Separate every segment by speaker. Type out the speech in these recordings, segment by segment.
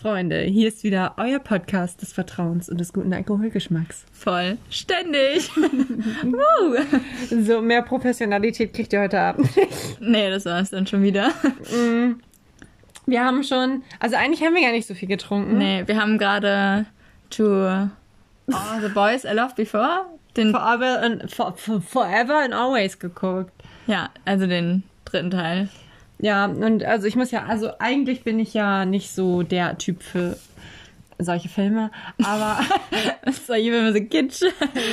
Speaker 1: Freunde, hier ist wieder euer Podcast des Vertrauens und des guten Alkoholgeschmacks.
Speaker 2: Voll. Ständig.
Speaker 1: So, mehr Professionalität kriegt ihr heute Abend nicht.
Speaker 2: Nee, das war es dann schon wieder.
Speaker 1: Mm. Wir haben schon, also eigentlich haben wir gar nicht so viel getrunken.
Speaker 2: Nee, wir haben gerade to oh, The Boys I Loved Before.
Speaker 1: Den Forever and, for, Forever and Always geguckt.
Speaker 2: Ja, also den dritten Teil.
Speaker 1: Ja, und also ich muss ja, also eigentlich bin ich ja nicht so der Typ für solche Filme, aber
Speaker 2: solche Filme sind kitsch.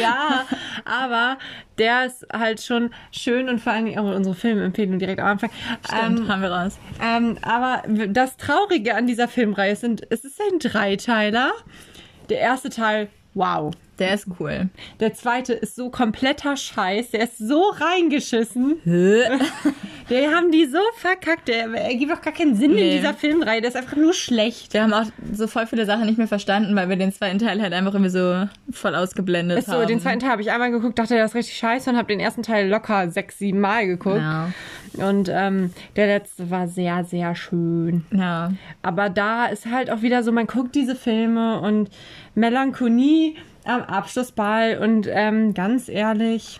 Speaker 1: ja, aber der ist halt schon schön und vor allen Dingen auch unsere Filmempfehlung direkt am Anfang.
Speaker 2: Stimmt, ähm, haben wir raus.
Speaker 1: Ähm, aber das Traurige an dieser Filmreihe sind, es ist ein Dreiteiler. Der erste Teil, wow.
Speaker 2: Der ist cool.
Speaker 1: Der zweite ist so kompletter Scheiß. Der ist so reingeschissen. der haben die so verkackt. Der ergibt auch gar keinen Sinn nee. in dieser Filmreihe. Der ist einfach nur schlecht.
Speaker 2: Wir haben auch so voll viele Sachen nicht mehr verstanden, weil wir den zweiten Teil halt einfach irgendwie so voll ausgeblendet ist haben.
Speaker 1: So, den zweiten Teil habe ich einmal geguckt, dachte, der ist richtig scheiße und habe den ersten Teil locker sechs, sieben Mal geguckt. Ja. Und ähm, der letzte war sehr, sehr schön.
Speaker 2: Ja.
Speaker 1: Aber da ist halt auch wieder so, man guckt diese Filme und Melancholie am Abschlussball und ähm, ganz ehrlich,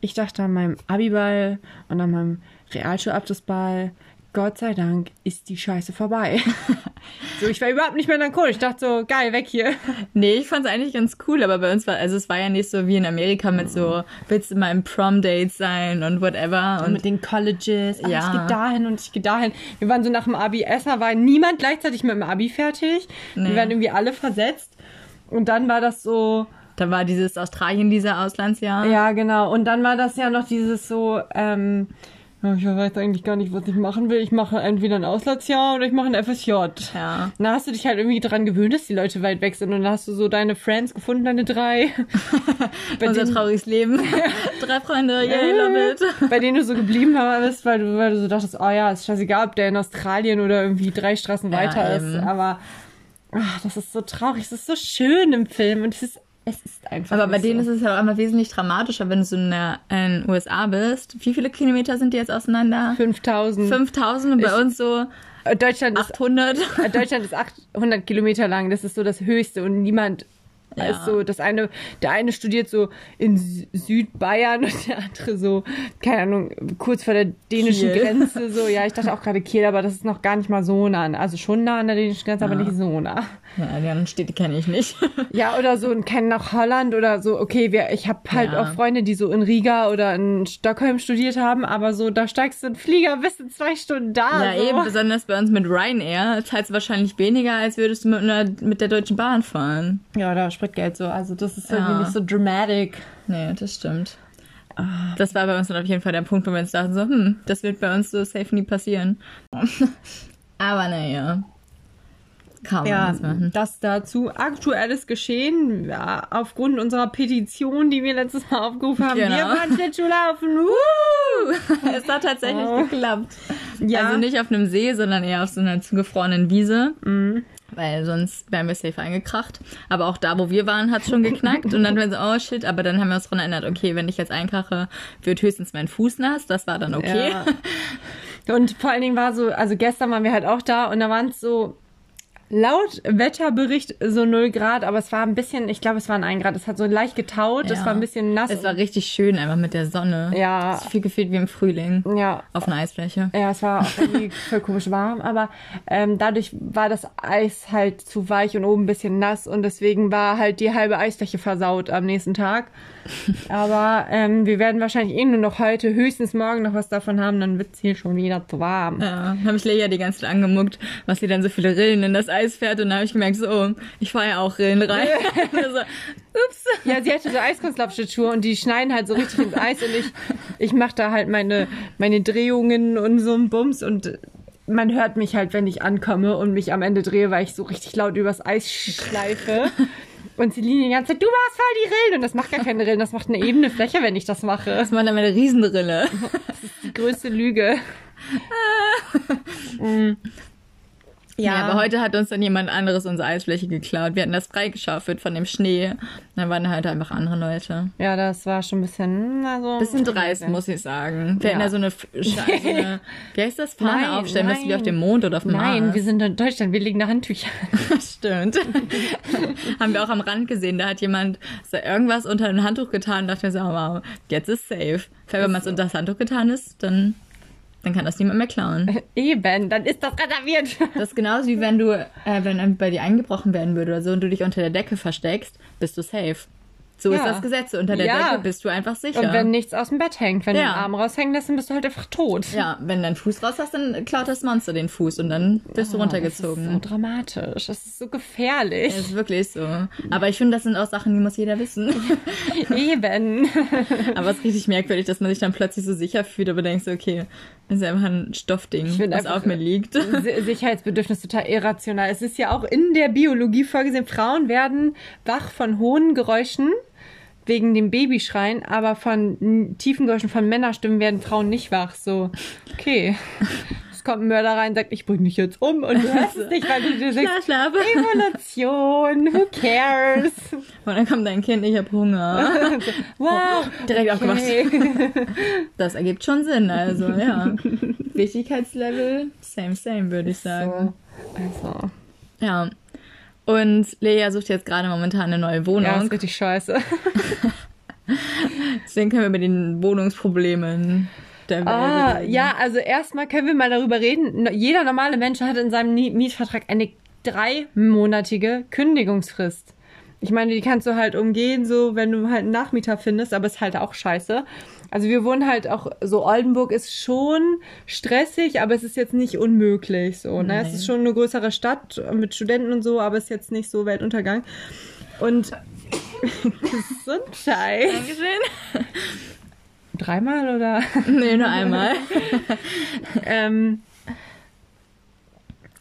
Speaker 1: ich dachte an meinem Abiball und an meinem Realschulabschlussball, Gott sei Dank ist die Scheiße vorbei. so, ich war überhaupt nicht mehr cool. Ich dachte so, geil, weg hier.
Speaker 2: Nee, ich fand es eigentlich ganz cool, aber bei uns war, also es war ja nicht so wie in Amerika mit so, willst du mal im Prom-Date sein und whatever.
Speaker 1: Und, und mit den Colleges, ah, ja. ich gehe dahin und ich gehe dahin. Wir waren so nach dem Abi essen, war niemand gleichzeitig mit dem Abi fertig. Nee. Wir waren irgendwie alle versetzt. Und dann war das so.
Speaker 2: Da war dieses Australien, dieser Auslandsjahr.
Speaker 1: Ja, genau. Und dann war das ja noch dieses so, ähm, ich weiß eigentlich gar nicht, was ich machen will. Ich mache entweder ein Auslandsjahr oder ich mache ein FSJ.
Speaker 2: Ja.
Speaker 1: Dann hast du dich halt irgendwie dran gewöhnt, dass die Leute weit weg sind. Und dann hast du so deine Friends gefunden, deine drei.
Speaker 2: Unser denen, trauriges Leben. drei Freunde, yeah, love it.
Speaker 1: Bei denen du so geblieben bist, weil du, weil du so dachtest, oh ja, ist scheißegal, ob der in Australien oder irgendwie drei Straßen weiter ja, ist. Aber Ach, das ist so traurig, es ist so schön im Film und es ist, es ist einfach.
Speaker 2: Aber bei denen so. ist es ja auch immer wesentlich dramatischer, wenn du so in den USA bist. Wie viele Kilometer sind die jetzt auseinander?
Speaker 1: 5000.
Speaker 2: 5000 und bei ich, uns so
Speaker 1: Deutschland
Speaker 2: 800.
Speaker 1: Ist, Deutschland ist 800 Kilometer lang, das ist so das Höchste und niemand ja. ist so, das eine, der eine studiert so in Südbayern und der andere so, keine Ahnung, kurz vor der dänischen Kiel. Grenze, so, ja, ich dachte auch gerade Kiel, aber das ist noch gar nicht mal so nah. Also schon nah an der dänischen Grenze, ja. aber nicht so nah.
Speaker 2: Ja, die anderen Städte kenne ich nicht.
Speaker 1: ja, oder so, kennen nach Holland oder so, okay, wir, ich habe halt ja. auch Freunde, die so in Riga oder in Stockholm studiert haben, aber so, da steigst du in Flieger, bist in zwei Stunden da.
Speaker 2: Ja, so. eben, besonders bei uns mit Ryanair, zahlst du wahrscheinlich weniger, als würdest du mit, einer, mit der Deutschen Bahn fahren.
Speaker 1: Ja, da Spritgeld so. Also das ist ja. irgendwie nicht so dramatic.
Speaker 2: Nee, das stimmt. Ah. Das war bei uns dann auf jeden Fall der Punkt, wo wir uns dachten so, hm, das wird bei uns so safe nie passieren. Aber naja.
Speaker 1: Kann man ja, das machen. Das dazu aktuelles Geschehen. Ja, aufgrund unserer Petition, die wir letztes Mal aufgerufen haben. Genau. Wir waren Schlittschuhlaufen.
Speaker 2: Uh! es hat tatsächlich oh. geklappt. Ja. Also nicht auf einem See, sondern eher auf so einer zugefrorenen Wiese. Mhm weil sonst wären wir safe eingekracht. Aber auch da, wo wir waren, hat es schon geknackt. Und dann waren so, oh shit, aber dann haben wir uns daran erinnert, okay, wenn ich jetzt einkrache, wird höchstens mein Fuß nass. Das war dann okay.
Speaker 1: Ja. Und vor allen Dingen war so, also gestern waren wir halt auch da und da waren es so laut Wetterbericht so 0 Grad, aber es war ein bisschen, ich glaube, es waren 1 Grad. Es hat so leicht getaut, ja. es war ein bisschen nass.
Speaker 2: Es war richtig schön einfach mit der Sonne.
Speaker 1: Ja.
Speaker 2: Es ist viel gefühlt wie im Frühling.
Speaker 1: Ja.
Speaker 2: Auf einer Eisfläche.
Speaker 1: Ja, es war auch irgendwie voll komisch warm, aber ähm, dadurch war das Eis halt zu weich und oben ein bisschen nass und deswegen war halt die halbe Eisfläche versaut am nächsten Tag. Aber ähm, wir werden wahrscheinlich eh nur noch heute, höchstens morgen noch was davon haben, dann wird es hier schon wieder zu warm.
Speaker 2: Ja, habe ich Lea die ganze Zeit angemuckt, was sie dann so viele Rillen in das Eis Eis fährt und dann habe ich gemerkt, so, oh, ich fahre ja auch Rillen rein. also,
Speaker 1: ups. Ja, sie hatte so Eiskunstlaufschuhe und die schneiden halt so richtig ins Eis und ich, ich mache da halt meine, meine Drehungen und so ein Bums und man hört mich halt, wenn ich ankomme und mich am Ende drehe, weil ich so richtig laut übers Eis schleife. Und Celine die ganze Zeit, du warst voll die Rillen. Und das macht gar keine Rillen, das macht eine ebene Fläche, wenn ich das mache.
Speaker 2: Das macht dann eine Riesenrille.
Speaker 1: Das ist die größte Lüge. mm.
Speaker 2: Ja. ja. aber heute hat uns dann jemand anderes unsere Eisfläche geklaut. Wir hatten das freigeschaufelt von dem Schnee. Dann waren halt einfach andere Leute.
Speaker 1: Ja, das war schon ein bisschen, also.
Speaker 2: Bisschen dreist, muss ich sagen. Wir ja. hatten ja so eine, so eine, wie heißt das, Fahne nein, aufstellen, nein. müssen wir auf dem Mond oder auf dem
Speaker 1: Nein, Mars. wir sind in Deutschland, wir legen da Handtücher.
Speaker 2: Stimmt. Haben wir auch am Rand gesehen, da hat jemand so irgendwas unter ein Handtuch getan und dachte mir so, wow, jetzt ist safe. Wenn man es unter das Handtuch getan ist, dann dann kann das niemand mehr klauen.
Speaker 1: Eben, dann ist das reserviert.
Speaker 2: Das ist genauso wie wenn du, äh, wenn bei dir eingebrochen werden würde oder so und du dich unter der Decke versteckst, bist du safe. So ja. ist das Gesetz. Unter der ja. Decke bist du einfach sicher.
Speaker 1: Und wenn nichts aus dem Bett hängt, wenn ja. du den Arm raushängen lässt, dann bist du halt einfach tot.
Speaker 2: Ja, wenn dein Fuß raus hast, dann klaut das Monster den Fuß und dann bist oh, du runtergezogen.
Speaker 1: Das ist so dramatisch. Das ist so gefährlich.
Speaker 2: Das ist wirklich so. Aber ich finde, das sind auch Sachen, die muss jeder wissen.
Speaker 1: Eben.
Speaker 2: aber es ist richtig merkwürdig, dass man sich dann plötzlich so sicher fühlt, aber denkst so, okay, das ist einfach ein Stoffding, was auf mir liegt.
Speaker 1: Sicherheitsbedürfnis total irrational. Es ist ja auch in der Biologie vorgesehen, Frauen werden wach von hohen Geräuschen wegen dem Babyschreien, aber von tiefen Geräuschen von Männerstimmen werden Frauen nicht wach. So, okay. Es kommt ein Mörder rein, sagt, ich bring dich jetzt um und du hörst es nicht, weil du dir denkst,
Speaker 2: schlaf,
Speaker 1: Evolution, who cares?
Speaker 2: Und dann kommt dein Kind, ich hab Hunger.
Speaker 1: wow,
Speaker 2: direkt okay. aufgemacht. Das ergibt schon Sinn, also ja. Wichtigkeitslevel, same, same, würde ich sagen.
Speaker 1: So. Also.
Speaker 2: Ja. Und Lea sucht jetzt gerade momentan eine neue Wohnung. Ja,
Speaker 1: ist richtig scheiße.
Speaker 2: Deswegen können wir mit den Wohnungsproblemen der Welt
Speaker 1: ah, reden. Ja, also erstmal können wir mal darüber reden. Jeder normale Mensch hat in seinem Mietvertrag eine dreimonatige Kündigungsfrist. Ich meine, die kannst du halt umgehen, so wenn du halt einen Nachmieter findest, aber ist halt auch scheiße. Also wir wohnen halt auch, so Oldenburg ist schon stressig, aber es ist jetzt nicht unmöglich so. Ne? Es ist schon eine größere Stadt mit Studenten und so, aber es ist jetzt nicht so Weltuntergang. Und Gesundheit.
Speaker 2: Dankeschön.
Speaker 1: Dreimal oder?
Speaker 2: Nee, nur einmal.
Speaker 1: ähm,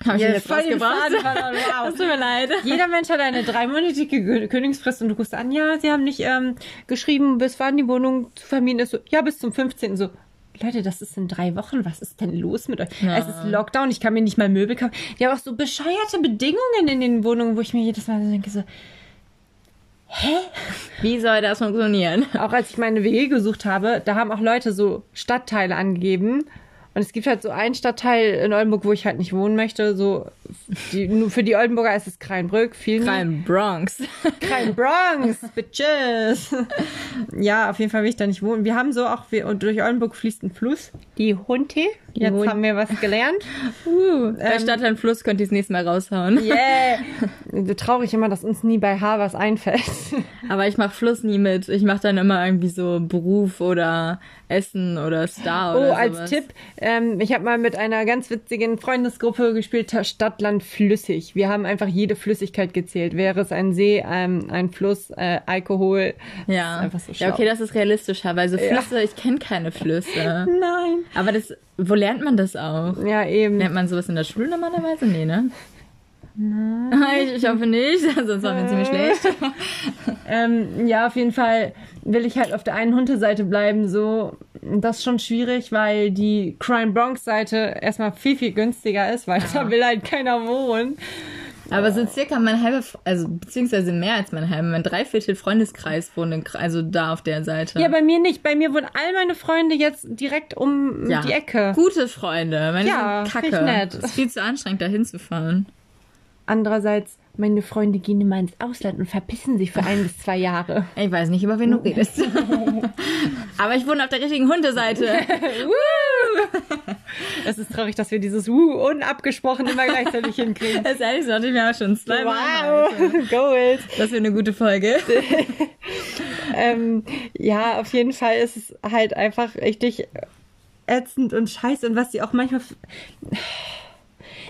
Speaker 2: habe ich ja, jetzt rausgebracht?
Speaker 1: Wow.
Speaker 2: Es tut mir leid.
Speaker 1: Jeder Mensch hat eine dreimonatige Kündigungsfrist und du guckst an, ja, sie haben nicht ähm, geschrieben, bis wann die Wohnung zu vermieten ist. So, ja, bis zum 15. So, Leute, das ist in drei Wochen. Was ist denn los mit euch? Ja. Es ist Lockdown, ich kann mir nicht mal Möbel kaufen. Die haben auch so bescheuerte Bedingungen in den Wohnungen, wo ich mir jedes Mal so denke, so, hä?
Speaker 2: Wie soll das funktionieren?
Speaker 1: Auch als ich meine WG gesucht habe, da haben auch Leute so Stadtteile angegeben und es gibt halt so einen Stadtteil in Oldenburg, wo ich halt nicht wohnen möchte. So die, nur für die Oldenburger ist es Kreinbrück. Viel
Speaker 2: Krein Bronx.
Speaker 1: Krein Bronx, bitches. ja, auf jeden Fall will ich da nicht wohnen. Wir haben so auch, wir, und durch Oldenburg fließt ein Fluss. Die Hunte. Jetzt Hund. haben wir was gelernt.
Speaker 2: Uh, bei ähm, Stadt ein Fluss könnt ihr das nächste Mal raushauen.
Speaker 1: Yeah. Traurig immer, dass uns nie bei H was einfällt.
Speaker 2: Aber ich mach Fluss nie mit. Ich mach dann immer irgendwie so Beruf oder Essen oder Star
Speaker 1: oh,
Speaker 2: oder
Speaker 1: Oh, als Tipp, ähm, ich habe mal mit einer ganz witzigen Freundesgruppe gespielt, Stadt, Land, Flüssig. Wir haben einfach jede Flüssigkeit gezählt. Wäre es ein See, ähm, ein Fluss, äh, Alkohol.
Speaker 2: Ja. einfach so ja, okay, das ist realistischer, weil so Flüsse, ja. ich kenne keine Flüsse.
Speaker 1: Nein.
Speaker 2: Aber das, wo lernt man das auch?
Speaker 1: Ja, eben.
Speaker 2: Lernt man sowas in der Schule normalerweise? Nee, ne?
Speaker 1: Nein.
Speaker 2: Ich, ich hoffe nicht, sonst waren wir ziemlich schlecht.
Speaker 1: ähm, ja, auf jeden Fall will ich halt auf der einen Hunde-Seite bleiben, so. Das ist schon schwierig, weil die Crime Bronx Seite erstmal viel, viel günstiger ist, weil ja. da will halt keiner wohnen.
Speaker 2: Aber so circa mein halber, also beziehungsweise mehr als mein halber, mein Dreiviertel Freundeskreis wohnt also da auf der Seite.
Speaker 1: Ja, bei mir nicht. Bei mir wohnen all meine Freunde jetzt direkt um ja. die Ecke.
Speaker 2: Gute Freunde. Meine
Speaker 1: ja,
Speaker 2: sind kacke.
Speaker 1: Nett.
Speaker 2: Es ist viel zu anstrengend, da hinzufahren.
Speaker 1: Andererseits, meine Freunde gehen immer ins Ausland und verpissen sich für ein bis zwei Jahre.
Speaker 2: Ich weiß nicht, über wen du redest. Aber ich wohne auf der richtigen Hundeseite.
Speaker 1: es ist traurig, dass wir dieses Woo unabgesprochen immer gleichzeitig hinkriegen.
Speaker 2: Das ist ehrlich so, ich mir auch schon zwei
Speaker 1: Wow, Gold.
Speaker 2: Das wäre eine gute Folge.
Speaker 1: ähm, ja, auf jeden Fall ist es halt einfach richtig ätzend und scheiße und was sie auch manchmal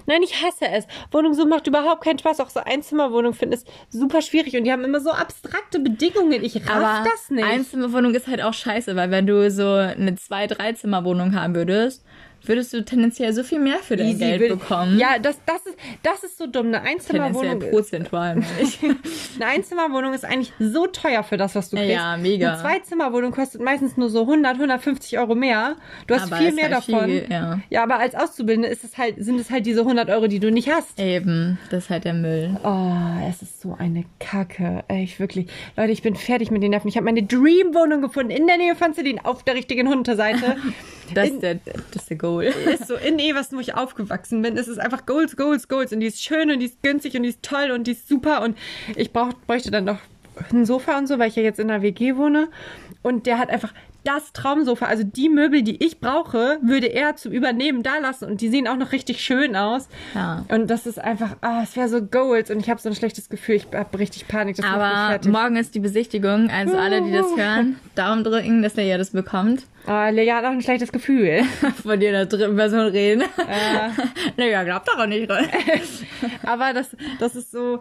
Speaker 1: Nein, ich hasse es. Wohnung so macht überhaupt keinen Spaß. Auch so Einzimmerwohnung finden ist super schwierig und die haben immer so abstrakte Bedingungen. Ich raff Aber das nicht.
Speaker 2: Einzimmerwohnung ist halt auch scheiße, weil wenn du so eine zwei, drei Zimmerwohnung haben würdest, würdest du tendenziell so viel mehr für dein
Speaker 1: Easy
Speaker 2: Geld bekommen.
Speaker 1: Ja, das, das, ist, das ist so dumm. Eine Einzimmerwohnung.
Speaker 2: prozentual. ich.
Speaker 1: Eine Einzimmerwohnung ist eigentlich so teuer für das, was du kriegst.
Speaker 2: Ja, mega.
Speaker 1: Eine Zweizimmerwohnung kostet meistens nur so 100, 150 Euro mehr. Du hast
Speaker 2: Aber
Speaker 1: viel mehr
Speaker 2: halt
Speaker 1: davon.
Speaker 2: viel, ja.
Speaker 1: ja, aber als Auszubildende ist es halt, sind es halt diese 100 Euro, die du nicht hast.
Speaker 2: Eben, das ist halt der Müll.
Speaker 1: Oh, es ist so eine Kacke. Echt, wirklich. Leute, ich bin fertig mit den Nerven. Ich habe meine Dream-Wohnung gefunden in der Nähe von Celine auf der richtigen Unterseite.
Speaker 2: Das
Speaker 1: In-
Speaker 2: ist der, das ist der Goal.
Speaker 1: ist so in Eversen, wo ich aufgewachsen bin. Es ist einfach Goals, Goals, Goals. Und die ist schön und die ist günstig und die ist toll und die ist super. Und ich brauch, bräuchte dann noch ein Sofa und so, weil ich ja jetzt in einer WG wohne. Und der hat einfach das Traumsofa, also die Möbel, die ich brauche, würde er zum Übernehmen da lassen. Und die sehen auch noch richtig schön aus.
Speaker 2: Ja.
Speaker 1: Und das ist einfach, ah, es wäre so Goals. Und ich habe so ein schlechtes Gefühl. Ich habe richtig Panik. Das macht mich
Speaker 2: Aber morgen ist die Besichtigung, also alle, die das hören, Daumen drücken, dass ja das bekommt.
Speaker 1: Ah, Lea hat auch ein schlechtes Gefühl.
Speaker 2: Von dir in der dritten Person reden.
Speaker 1: Ja.
Speaker 2: naja, glaubt doch auch nicht.
Speaker 1: Aber das, das ist so,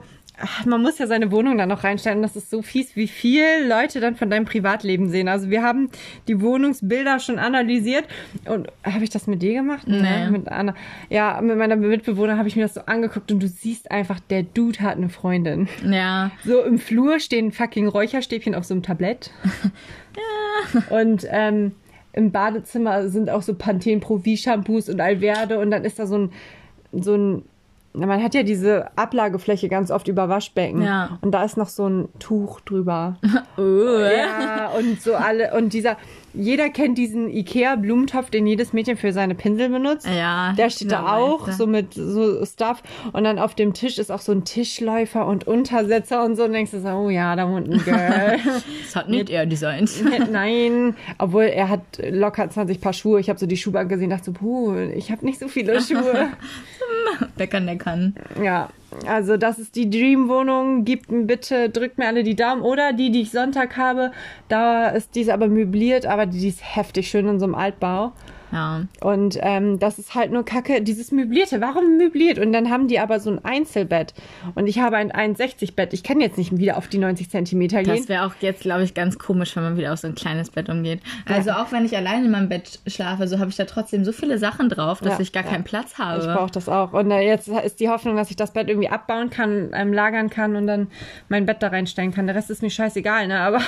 Speaker 1: man muss ja seine Wohnung dann noch reinstellen. Das ist so fies, wie viel Leute dann von deinem Privatleben sehen. Also wir haben die Wohnungsbilder schon analysiert. Und habe ich das mit dir gemacht?
Speaker 2: Nee.
Speaker 1: Mit Anna. Ja, mit meiner Mitbewohner habe ich mir das so angeguckt und du siehst einfach, der Dude hat eine Freundin.
Speaker 2: Ja,
Speaker 1: So im Flur stehen fucking Räucherstäbchen auf so einem Tablett. ja. Und ähm, im Badezimmer sind auch so Pantene Pro V-Shampoos und Alverde und dann ist da so ein, so ein, man hat ja diese Ablagefläche ganz oft über Waschbecken.
Speaker 2: Ja.
Speaker 1: Und da ist noch so ein Tuch drüber.
Speaker 2: oh.
Speaker 1: ja, und so alle, und dieser, jeder kennt diesen Ikea-Blumentopf, den jedes Mädchen für seine Pinsel benutzt.
Speaker 2: Ja,
Speaker 1: Der steht da
Speaker 2: dieser
Speaker 1: auch, so mit so Stuff. Und dann auf dem Tisch ist auch so ein Tischläufer und Untersetzer und so. Und denkst du so, oh ja, da wohnt ein Girl.
Speaker 2: Das hat nicht er designt.
Speaker 1: Nein, obwohl er hat locker 20 Paar Schuhe. Ich habe so die Schuhbank gesehen, dachte so, puh, ich habe nicht so viele Schuhe.
Speaker 2: Kann, der kann.
Speaker 1: ja, also das ist die Dream-Wohnung. Gebt mir bitte, drückt mir alle die Daumen. Oder die, die ich Sonntag habe, da ist die ist aber möbliert, aber die ist heftig schön in so einem Altbau.
Speaker 2: Ja.
Speaker 1: Und ähm, das ist halt nur Kacke, dieses Möblierte. Warum möbliert? Und dann haben die aber so ein Einzelbett. Und ich habe ein 1,60-Bett. Ich kann jetzt nicht wieder auf die 90 Zentimeter gehen.
Speaker 2: Das wäre auch jetzt, glaube ich, ganz komisch, wenn man wieder auf so ein kleines Bett umgeht. Also auch wenn ich alleine in meinem Bett schlafe, so habe ich da trotzdem so viele Sachen drauf, dass
Speaker 1: Ja,
Speaker 2: ich gar
Speaker 1: ja.
Speaker 2: keinen Platz habe.
Speaker 1: Ich brauche das auch. Und äh, jetzt ist die Hoffnung, dass ich das Bett irgendwie abbauen kann, ähm, lagern kann und dann mein Bett da reinstellen kann. Der Rest ist mir scheißegal, ne? Aber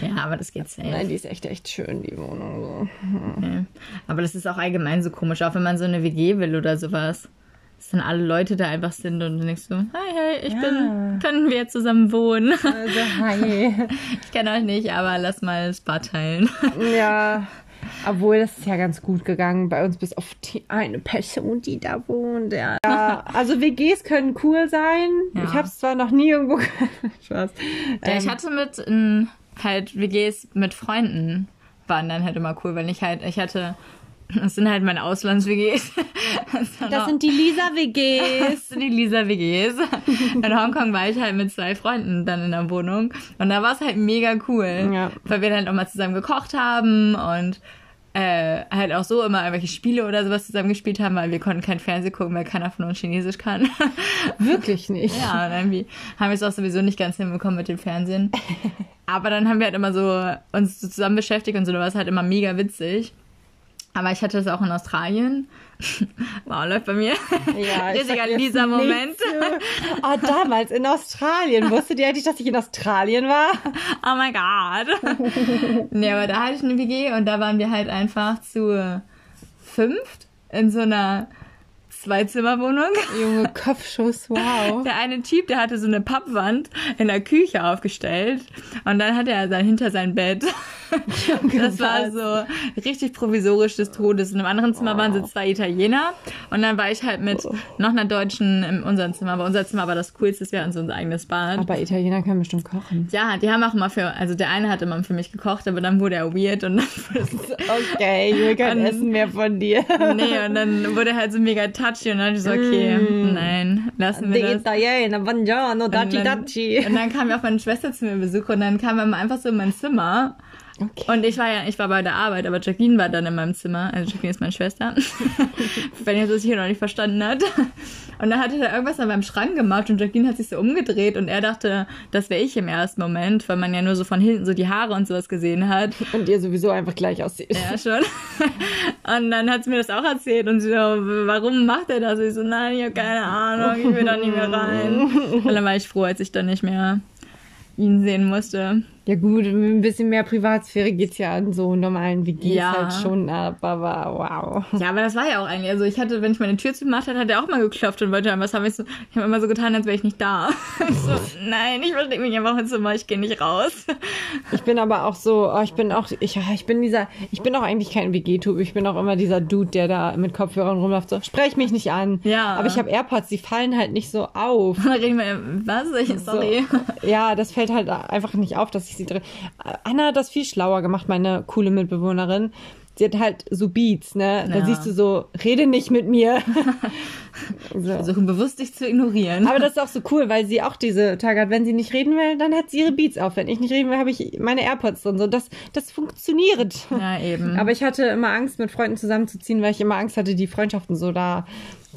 Speaker 2: ja, aber das geht safe.
Speaker 1: nein, die ist echt, echt schön, die Wohnung. So.
Speaker 2: Okay. Aber das ist auch allgemein so komisch, auch wenn man so eine WG will oder sowas. Dass dann alle Leute da einfach sind und du denkst so, hi, hey, ich
Speaker 1: Ja.
Speaker 2: bin, können wir zusammen wohnen?
Speaker 1: Also, hi.
Speaker 2: Ich kenne euch nicht, aber lass mal das Bad teilen.
Speaker 1: ja. Obwohl, das ist ja ganz gut gegangen bei uns, bis auf die eine Person, die da wohnt. Ja, ja also WGs können cool sein.
Speaker 2: Ja.
Speaker 1: Ich habe es zwar noch nie irgendwo... Spaß.
Speaker 2: Ja,
Speaker 1: Ähm,
Speaker 2: ich hatte mit ähm, halt WGs mit Freunden waren dann halt immer cool, wenn ich halt, ich hatte, das sind halt meine Auslands-WGs. Das,
Speaker 1: das sind die Lisa-WGs.
Speaker 2: das sind die Lisa-WGs. In Hongkong war ich halt mit zwei Freunden dann in der Wohnung und da war es halt mega cool,
Speaker 1: Ja.
Speaker 2: weil wir dann halt auch mal zusammen gekocht haben und äh, halt auch so immer irgendwelche Spiele oder sowas zusammen gespielt haben, weil wir konnten kein Fernsehen gucken, weil keiner von uns Chinesisch kann.
Speaker 1: Wirklich nicht.
Speaker 2: Ja, und irgendwie haben wir es auch sowieso nicht ganz hinbekommen mit dem Fernsehen. Aber dann haben wir halt immer so uns so zusammen beschäftigt und so, da war es halt immer mega witzig. Aber ich hatte das auch in Australien. Wow, läuft bei mir.
Speaker 1: Ja, jetzt
Speaker 2: Lisa-Moment.
Speaker 1: nichts. Oh, damals in Australien. Wusstet ihr eigentlich, dass ich in Australien war?
Speaker 2: Oh mein Gott. nee, aber da hatte ich eine WG und da waren wir halt einfach zu fünft in so einer Zweizimmerwohnung.
Speaker 1: Junge, Kopfschuss, wow.
Speaker 2: Der eine Typ, der hatte so eine Pappwand in der Küche aufgestellt und dann hatte er dann hinter sein Bett. Das war so richtig provisorisch des Todes. Und im anderen Zimmer waren so zwei Italiener und dann war ich halt mit noch einer Deutschen in unserem Zimmer. Aber unser Zimmer war das coolste, wir hatten so unser eigenes Bad.
Speaker 1: Aber Italiener können bestimmt kochen.
Speaker 2: Ja, die haben auch immer für, also der eine hat immer für mich gekocht, aber dann wurde er weird und dann
Speaker 1: Okay, ich will kein
Speaker 2: Und-
Speaker 1: Essen mehr von dir.
Speaker 2: Nee, und dann wurde er halt so mega touchy und dann ich so, okay, nein, lassen
Speaker 1: Die
Speaker 2: wir das.
Speaker 1: Italiener, buongiorno, daci
Speaker 2: Und dann,
Speaker 1: daci.
Speaker 2: und dann kam ja auch meine Schwester zu mir Besuch und dann kam er einfach so in mein Zimmer Okay. Und ich war ja, ich war bei der Arbeit, aber Jacqueline war dann in meinem Zimmer. Also Jacqueline ist meine Schwester. Wenn ihr das hier noch nicht verstanden habt. Und dann hatte er irgendwas an meinem Schrank gemacht und Jacqueline hat sich so umgedreht und er dachte, das wäre ich im ersten Moment, weil man ja nur so von hinten so die Haare und sowas gesehen hat.
Speaker 1: Und ihr sowieso einfach gleich aussieht.
Speaker 2: Ja, schon. Und dann hat sie mir das auch erzählt und sie so, warum macht er das? Ich so, nein, ich habe keine Ahnung, ich will da nicht mehr rein. Und dann war ich froh, als ich dann nicht mehr ihn sehen musste.
Speaker 1: Ja gut, mit ein bisschen mehr Privatsphäre geht's ja an so normalen WGs ja. halt schon ab, aber wow.
Speaker 2: Ja, aber das war ja auch eigentlich, also ich hatte, wenn ich meine Tür zugemacht hatte, hat er auch mal geklopft und wollte was haben. Ich, so, ich habe immer so getan, als wäre ich nicht da. Ich so, nein, ich verstehe mich einfach im Zimmer, ich gehe nicht raus.
Speaker 1: Ich bin aber auch so, oh, ich bin auch, ich, ich bin dieser, ich bin auch eigentlich kein WG-Typ, ich bin auch immer dieser Dude, der da mit Kopfhörern rumläuft, so, sprech mich nicht an. Ja. Aber ich habe AirPods, die fallen halt nicht so auf.
Speaker 2: Reden wir, was? Sorry.
Speaker 1: So, ja, das fällt halt einfach nicht auf, dass ich sie drin. Anna hat das viel schlauer gemacht, meine coole Mitbewohnerin. Sie hat halt so Beats, ne? Da ja. siehst du so, rede nicht mit mir.
Speaker 2: so. Versuchen bewusst dich zu ignorieren.
Speaker 1: Aber das ist auch so cool, weil sie auch diese Tage hat, wenn sie nicht reden will, dann hat sie ihre Beats auf. Wenn ich nicht reden will, habe ich meine AirPods drin. So, das, das funktioniert.
Speaker 2: Ja, eben.
Speaker 1: Aber ich hatte immer Angst, mit Freunden zusammenzuziehen, weil ich immer Angst hatte, die Freundschaften so da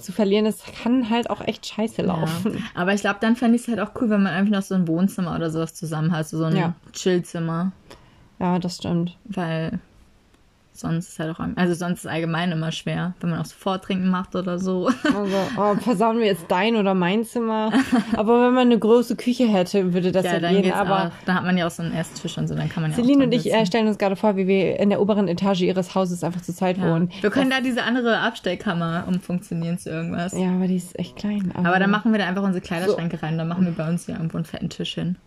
Speaker 1: zu verlieren, das kann halt auch echt scheiße laufen. Ja.
Speaker 2: Aber ich glaube, dann fände ich es halt auch cool, wenn man einfach noch so ein Wohnzimmer oder sowas zusammen hat, so ein ja. Chillzimmer.
Speaker 1: Ja, das stimmt.
Speaker 2: Weil sonst ist halt auch, also sonst ist allgemein immer schwer, wenn man auch so Vortrinken macht oder so.
Speaker 1: Also, oh, versauen wir jetzt dein oder mein Zimmer? Aber wenn man eine große Küche hätte, würde das ja, ja
Speaker 2: dann
Speaker 1: gehen. Aber
Speaker 2: auch. da hat man ja auch so einen Esstisch und so, dann kann man ja
Speaker 1: Celine und ich äh, stellen uns gerade vor, wie wir in der oberen Etage ihres Hauses einfach zur Zeit ja. wohnen.
Speaker 2: Wir können das da diese andere Abstellkammer umfunktionieren zu irgendwas.
Speaker 1: Ja, aber die ist echt klein.
Speaker 2: Aber, aber dann machen wir da einfach unsere Kleiderschränke so. rein, dann machen wir bei uns hier irgendwo einen fetten Tisch hin.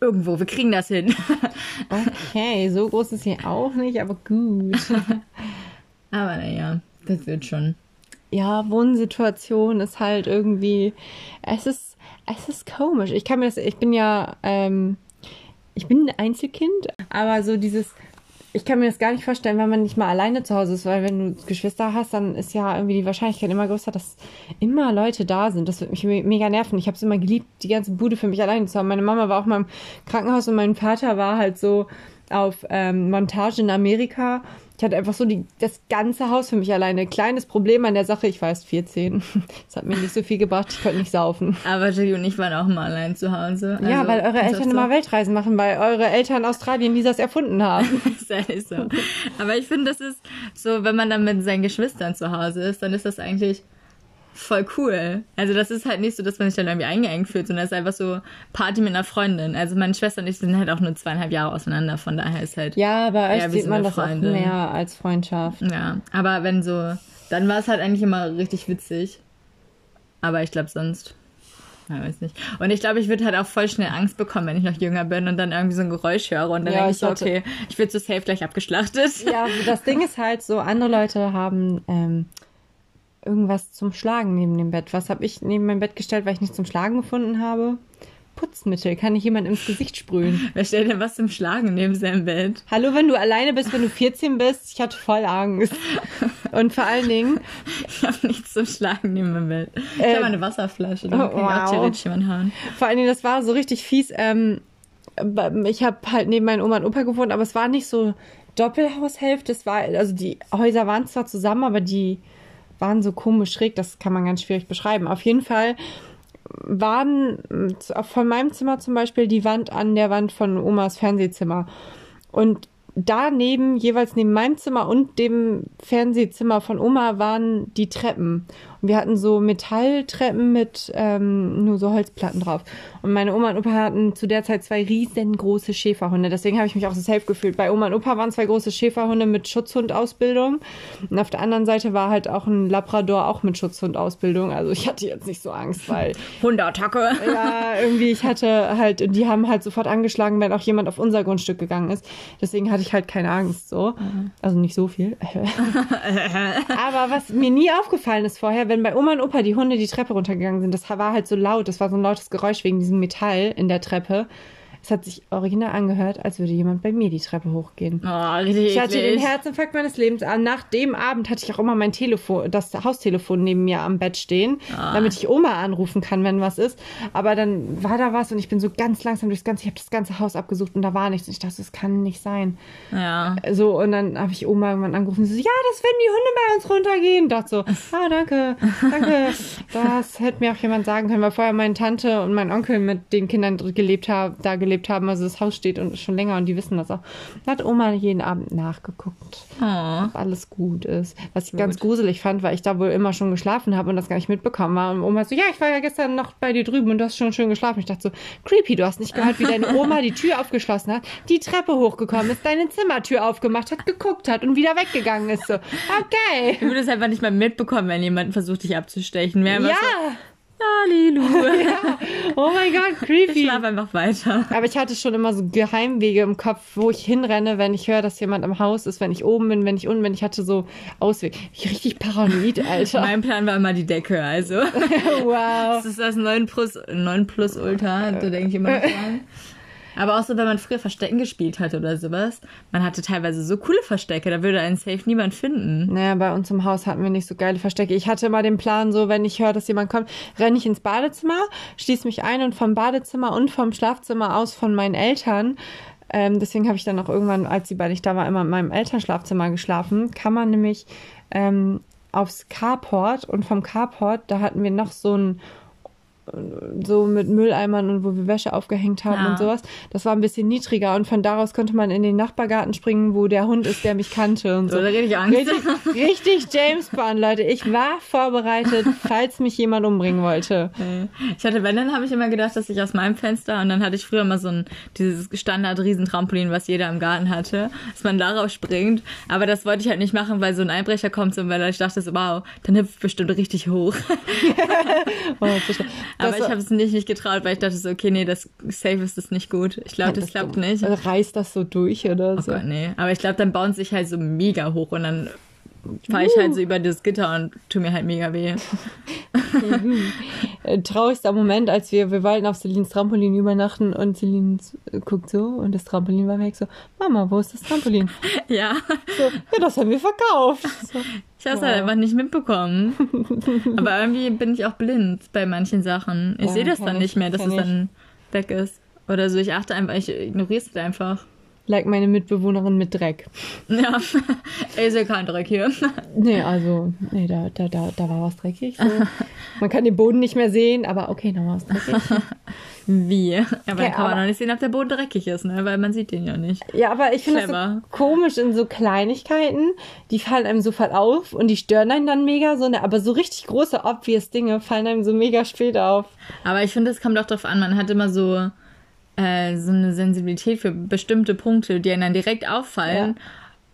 Speaker 2: Irgendwo, wir kriegen das hin.
Speaker 1: okay, so groß ist hier auch nicht, aber gut.
Speaker 2: aber naja, das wird schon.
Speaker 1: Ja, Wohnsituation ist halt irgendwie, es ist, es ist komisch. Ich kann mir das, ich bin ja, ähm, ich bin ein Einzelkind, aber so dieses ich kann mir das gar nicht vorstellen, wenn man nicht mal alleine zu Hause ist, weil wenn du Geschwister hast, dann ist ja irgendwie die Wahrscheinlichkeit immer größer, dass immer Leute da sind. Das wird mich mega nerven. Ich habe es immer geliebt, die ganze Bude für mich alleine zu haben. Meine Mama war auch mal im Krankenhaus und mein Vater war halt so auf ähm, Montage in Amerika ich hatte einfach so die, das ganze Haus für mich alleine. Kleines Problem an der Sache, ich war erst 14. Das hat mir nicht so viel gebracht, ich konnte nicht saufen.
Speaker 2: Aber Julie und ich waren auch mal allein zu Hause.
Speaker 1: Also, ja, weil eure Eltern so? immer Weltreisen machen, weil eure Eltern Australien Visas erfunden haben.
Speaker 2: ist ehrlich so. Aber ich finde, das ist so, wenn man dann mit seinen Geschwistern zu Hause ist, dann ist das eigentlich voll cool. Also das ist halt nicht so, dass man sich dann irgendwie eingeengt fühlt, sondern es ist einfach so Party mit einer Freundin. Also meine Schwester und ich sind halt auch nur zweieinhalb Jahre auseinander, von daher ist halt.
Speaker 1: Ja, bei euch sieht man das auch mehr als Freundschaft.
Speaker 2: Ja, aber wenn so, dann war es halt eigentlich immer richtig witzig. Aber ich glaube sonst. Ja, weiß nicht. Und ich glaube, ich würde halt auch voll schnell Angst bekommen, wenn ich noch jünger bin und dann irgendwie so ein Geräusch höre und dann ja, denke ich so, okay, ich werde so safe gleich abgeschlachtet.
Speaker 1: Ja, das Ding ist halt so, andere Leute haben ähm, irgendwas zum Schlagen neben dem Bett. Was habe ich neben mein Bett gestellt, weil ich nichts zum Schlagen gefunden habe? Putzmittel. Kann ich jemand ins Gesicht sprühen?
Speaker 2: Wer stellt denn was zum Schlagen neben seinem Bett?
Speaker 1: Hallo, wenn du alleine bist, wenn du 14 bist. Ich hatte voll Angst. Und vor allen Dingen.
Speaker 2: Ich habe nichts zum Schlagen neben meinem Bett. Ich äh, habe eine Wasserflasche. Da kann wow. auch theoretisch jemanden hauen.
Speaker 1: Vor allen Dingen, das war so richtig fies. Ähm, ich habe halt neben meinen Oma und Opa gewohnt, aber es war nicht so Doppelhaushälfte. Es war, also die Häuser waren zwar zusammen, aber die waren so komisch schräg, das kann man ganz schwierig beschreiben. Auf jeden Fall waren von meinem Zimmer zum Beispiel die Wand an der Wand von Omas Fernsehzimmer. Und daneben, jeweils neben meinem Zimmer und dem Fernsehzimmer von Oma, waren die Treppen. Wir hatten so Metalltreppen mit ähm, nur so Holzplatten drauf. Und meine Oma und Opa hatten zu der Zeit zwei riesengroße Schäferhunde. Deswegen habe ich mich auch so safe gefühlt. Bei Oma und Opa waren zwei große Schäferhunde mit Schutzhundausbildung. Und auf der anderen Seite war halt auch ein Labrador auch mit Schutzhundausbildung. Also ich hatte jetzt nicht so Angst, weil.
Speaker 2: Hundeattacke.
Speaker 1: Ja, irgendwie, ich hatte halt, die haben halt sofort angeschlagen, wenn auch jemand auf unser Grundstück gegangen ist. Deswegen hatte ich halt keine Angst so. Mhm. Also nicht so viel. Aber was mir nie aufgefallen ist vorher, wenn bei Oma und Opa die Hunde die Treppe runtergegangen sind, das war halt so laut, das war so ein lautes Geräusch wegen diesem Metall in der Treppe. Es hat sich original angehört, als würde jemand bei mir die Treppe hochgehen.
Speaker 2: Oh, richtig
Speaker 1: Ich hatte den Herzinfarkt meines Lebens. Ah, Nach dem Abend hatte ich auch immer mein Telefon, das Haustelefon neben mir am Bett stehen,
Speaker 2: Ah.
Speaker 1: damit ich Oma anrufen kann, wenn was ist. Aber dann war da was und ich bin so ganz langsam durchs ganze, ich habe das ganze Haus abgesucht und da war nichts. Und ich dachte, das kann nicht sein.
Speaker 2: Ja.
Speaker 1: So, und dann habe ich Oma irgendwann angerufen. Sie so, ja, das werden die Hunde bei uns runtergehen. Dachte so, ah, danke, danke. Das hätte mir auch jemand sagen können, weil vorher meine Tante und mein Onkel mit den Kindern gelebt haben, da gelebt haben. Also das Haus steht und schon länger und die wissen das auch. Da hat Oma jeden Abend nachgeguckt,
Speaker 2: Oh.
Speaker 1: ob alles gut ist. Was ich ganz gruselig fand, weil ich da wohl immer schon geschlafen habe und das gar nicht mitbekommen war. Und Oma so, ja, ich war ja gestern noch bei dir drüben und du hast schon schön geschlafen. Ich dachte so, creepy, du hast nicht gehört, wie deine Oma die Tür aufgeschlossen hat, die Treppe hochgekommen ist, deine Zimmertür aufgemacht hat, geguckt hat und wieder weggegangen ist. So, okay.
Speaker 2: Du würdest einfach nicht mal mitbekommen, wenn jemand versucht, dich abzustechen. Einfach
Speaker 1: Ja,
Speaker 2: so, Lalilu.
Speaker 1: oh mein Gott,
Speaker 2: Ich
Speaker 1: creepy.
Speaker 2: schlaf einfach weiter.
Speaker 1: Aber ich hatte schon immer so Geheimwege im Kopf, wo ich hinrenne, wenn ich höre, dass jemand im Haus ist, wenn ich oben bin, wenn ich unten bin. Ich hatte so Ausweg. Ich richtig paranoid, Alter.
Speaker 2: Mein Plan war immer die Decke, also.
Speaker 1: wow.
Speaker 2: Das ist das 9 Plus, 9 Plus Ultra, da denke ich immer dran. Aber auch so, wenn man früher Verstecken gespielt hat oder sowas, man hatte teilweise so coole Verstecke, da würde einen Safe niemand finden.
Speaker 1: Naja, bei uns im Haus hatten wir nicht so geile Verstecke. Ich hatte immer den Plan, so, wenn ich höre, dass jemand kommt, renne ich ins Badezimmer, schließe mich ein und vom Badezimmer und vom Schlafzimmer aus von meinen Eltern. Ähm, deswegen habe ich dann auch irgendwann, als sie beide nicht da war, immer in meinem Elternschlafzimmer geschlafen. Kann man nämlich ähm, aufs Carport und vom Carport, da hatten wir noch so ein so mit Mülleimern und wo wir Wäsche aufgehängt haben
Speaker 2: Ja.
Speaker 1: und sowas. Das war ein bisschen niedriger und von daraus konnte man in den Nachbargarten springen, wo der Hund ist, der mich kannte und so.
Speaker 2: Da rede ich Angst.
Speaker 1: Richtig, richtig James Bond, Leute. Ich war vorbereitet, falls mich jemand umbringen wollte.
Speaker 2: Ich hatte, wenn, dann habe ich immer gedacht, dass ich aus meinem Fenster und dann hatte ich früher immer so ein, dieses Standard Riesentrampolin, was jeder im Garten hatte, dass man darauf springt. Aber das wollte ich halt nicht machen, weil so ein Einbrecher kommt und weil ich dachte wow, dann hüpft bestimmt richtig hoch.
Speaker 1: Oh.
Speaker 2: Aber
Speaker 1: Das-
Speaker 2: ich habe es nicht, nicht getraut, weil ich dachte so, okay, nee, das Safe ist das nicht gut. Ich glaube, das, klappt nicht.
Speaker 1: Also reißt das so durch oder so.
Speaker 2: Oh Gott, nee. Aber ich glaube, dann bauen sie sich halt so mega hoch und dann fahre ich halt so über das Gitter und tu mir halt mega weh.
Speaker 1: Traurigster Moment, als wir, wir wollten auf Celines Trampolin übernachten und Celine äh, guckt so und das Trampolin war weg. So, Mama, wo ist das Trampolin?
Speaker 2: Ja,
Speaker 1: So, ja, das haben wir verkauft. So,
Speaker 2: ich habe es
Speaker 1: Wow.
Speaker 2: halt einfach nicht mitbekommen. Aber irgendwie bin ich auch blind bei manchen Sachen. Ich
Speaker 1: Ja,
Speaker 2: sehe das dann
Speaker 1: ich,
Speaker 2: nicht mehr, dass es dann weg ist. Oder so, ich achte einfach, ich ignoriere es einfach.
Speaker 1: Like meine Mitbewohnerin mit Dreck.
Speaker 2: Ja, ist ja kein Dreck hier.
Speaker 1: Nee, also, nee, da, da, da, da war was dreckig. So. Man kann den Boden nicht mehr sehen, aber okay, da war was dreckig.
Speaker 2: Wie? Ja, aber
Speaker 1: Okay,
Speaker 2: kann man noch nicht sehen, ob der Boden dreckig ist, ne? Weil man sieht den ja nicht.
Speaker 1: Ja, aber ich finde das
Speaker 2: Clever.
Speaker 1: so komisch in so Kleinigkeiten. Die fallen einem sofort auf und die stören einen dann mega so, ne? Aber so richtig große, obvious Dinge fallen einem so mega spät auf.
Speaker 2: Aber ich finde, es kommt auch drauf an, man hat immer so, äh, so eine Sensibilität für bestimmte Punkte, die einem dann direkt auffallen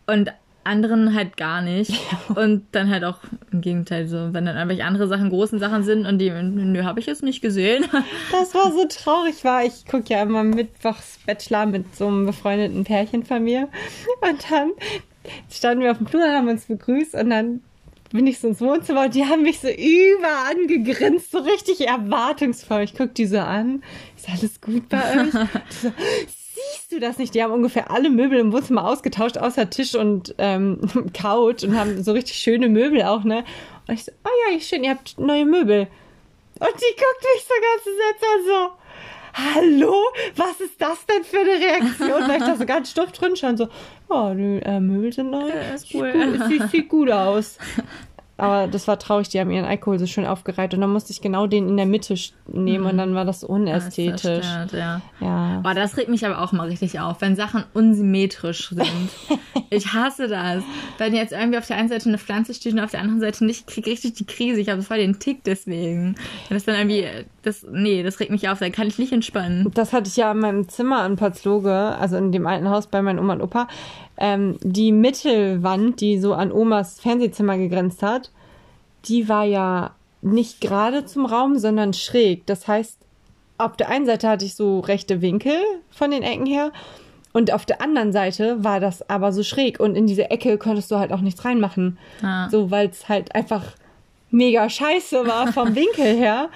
Speaker 2: und anderen halt gar nicht. Und dann halt auch im Gegenteil, so, wenn dann irgendwelche andere Sachen, großen Sachen sind und die, nö, habe ich jetzt nicht gesehen.
Speaker 1: Das war so traurig, war ich gucke ja immer mittwochs Bachelor mit so einem befreundeten Pärchen von mir. Und dann standen wir auf dem Flur, haben uns begrüßt und dann bin ich so ins Wohnzimmer und die haben mich so über angegrinst, so richtig erwartungsvoll. Ich guck die so an. Ist alles gut bei euch? So, Siehst du das nicht? Die haben ungefähr alle Möbel im Wohnzimmer ausgetauscht, außer Tisch und ähm, Couch und haben so richtig schöne Möbel auch, ne? Und ich so, oh ja, schön, ihr habt neue Möbel. Und die guckt mich so ganz an so, hallo, was ist das denn für eine Reaktion? Weil ich da so ganz stumpf drin stand, so, oh, die äh, Möbel sind neu,
Speaker 2: Ja, ist
Speaker 1: sieht,
Speaker 2: cool.
Speaker 1: gut, sieht, sieht gut aus. Aber das war traurig, die haben ihren Alkohol so schön aufgereiht und dann musste ich genau den in der Mitte nehmen und dann war das unästhetisch.
Speaker 2: Das zerstört, ja.
Speaker 1: Ja.
Speaker 2: Boah, das regt mich aber auch mal richtig auf, wenn Sachen unsymmetrisch sind. ich hasse das. Wenn jetzt irgendwie auf der einen Seite eine Pflanze steht und auf der anderen Seite nicht, ich krieg richtig die Krise. Ich habe voll den Tick deswegen. Wenn das dann irgendwie, das, nee, das regt mich auf, da kann ich nicht entspannen.
Speaker 1: Das hatte ich ja in meinem Zimmer in Potzloge, also in dem alten Haus bei meinen Oma und Opa. Ähm, die Mittelwand, die so an Omas Fernsehzimmer gegrenzt hat, die war ja nicht gerade zum Raum, sondern schräg. Das heißt, auf der einen Seite hatte ich so rechte Winkel von den Ecken her und auf der anderen Seite war das aber so schräg und in diese Ecke konntest du halt auch nichts reinmachen.
Speaker 2: Ja.
Speaker 1: So, weil es halt einfach mega scheiße war vom Winkel her.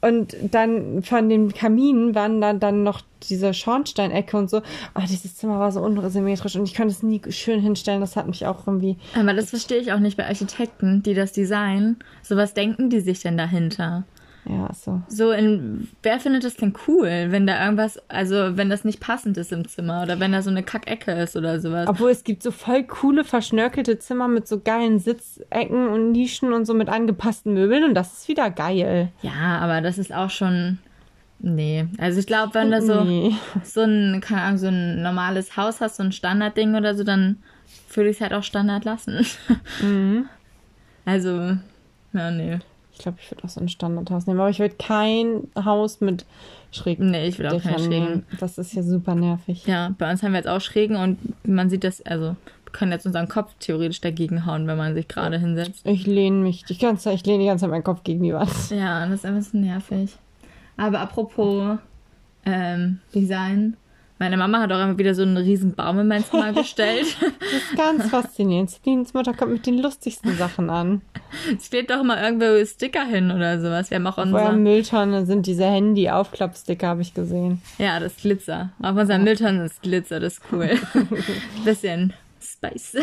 Speaker 1: Und dann von den Kaminen waren dann, dann noch diese Schornsteinecke und so. Oh, dieses Zimmer war so unsymmetrisch und ich konnte es nie schön hinstellen. Das hat mich auch irgendwie.
Speaker 2: Aber das verstehe ich auch nicht bei Architekten, die das designen. So was denken die sich denn dahinter?
Speaker 1: Ja, so.
Speaker 2: So in, wer findet das denn cool, wenn da irgendwas, also wenn das nicht passend ist im Zimmer oder wenn da so eine Kackecke ist oder sowas.
Speaker 1: Obwohl es gibt so voll coole, verschnörkelte Zimmer mit so geilen Sitzecken und Nischen und so mit angepassten Möbeln und das ist wieder geil.
Speaker 2: Ja, aber das ist auch schon, nee. Also ich glaube, wenn du so, nee. so ein, keine Ahnung, so ein normales Haus hast, so ein Standardding oder so, dann würde ich es halt auch Standard lassen. Mhm. Also, ja, nee.
Speaker 1: Ich glaube, ich würde auch so ein Standardhaus nehmen. Aber ich würde kein Haus mit Schrägen.
Speaker 2: Nee, ich will auch kein Schrägen.
Speaker 1: Das ist ja super nervig.
Speaker 2: Ja, bei uns haben wir jetzt auch Schrägen und man sieht das, also wir können jetzt unseren Kopf theoretisch dagegen hauen, wenn man sich gerade hinsetzt.
Speaker 1: Ich lehne mich die ganze Zeit, ich lehne die ganze Zeit meinen Kopf gegen die Wand.
Speaker 2: Ja, das ist einfach so nervig. Aber apropos ähm, Design, meine Mama hat auch immer wieder so einen riesen Baum in mein Zimmer gestellt.
Speaker 1: das ist ganz faszinierend. Celines Mutter kommt mit den lustigsten Sachen an.
Speaker 2: Es steht doch immer irgendwo Sticker hin oder sowas. Wir haben auch
Speaker 1: unser... Auf unserer Mülltonne sind diese Handy-Aufklappsticker, habe ich gesehen.
Speaker 2: Ja, das Glitzer. Auf unserer Mülltonne ist Glitzer, das ist cool. Bisschen Spice.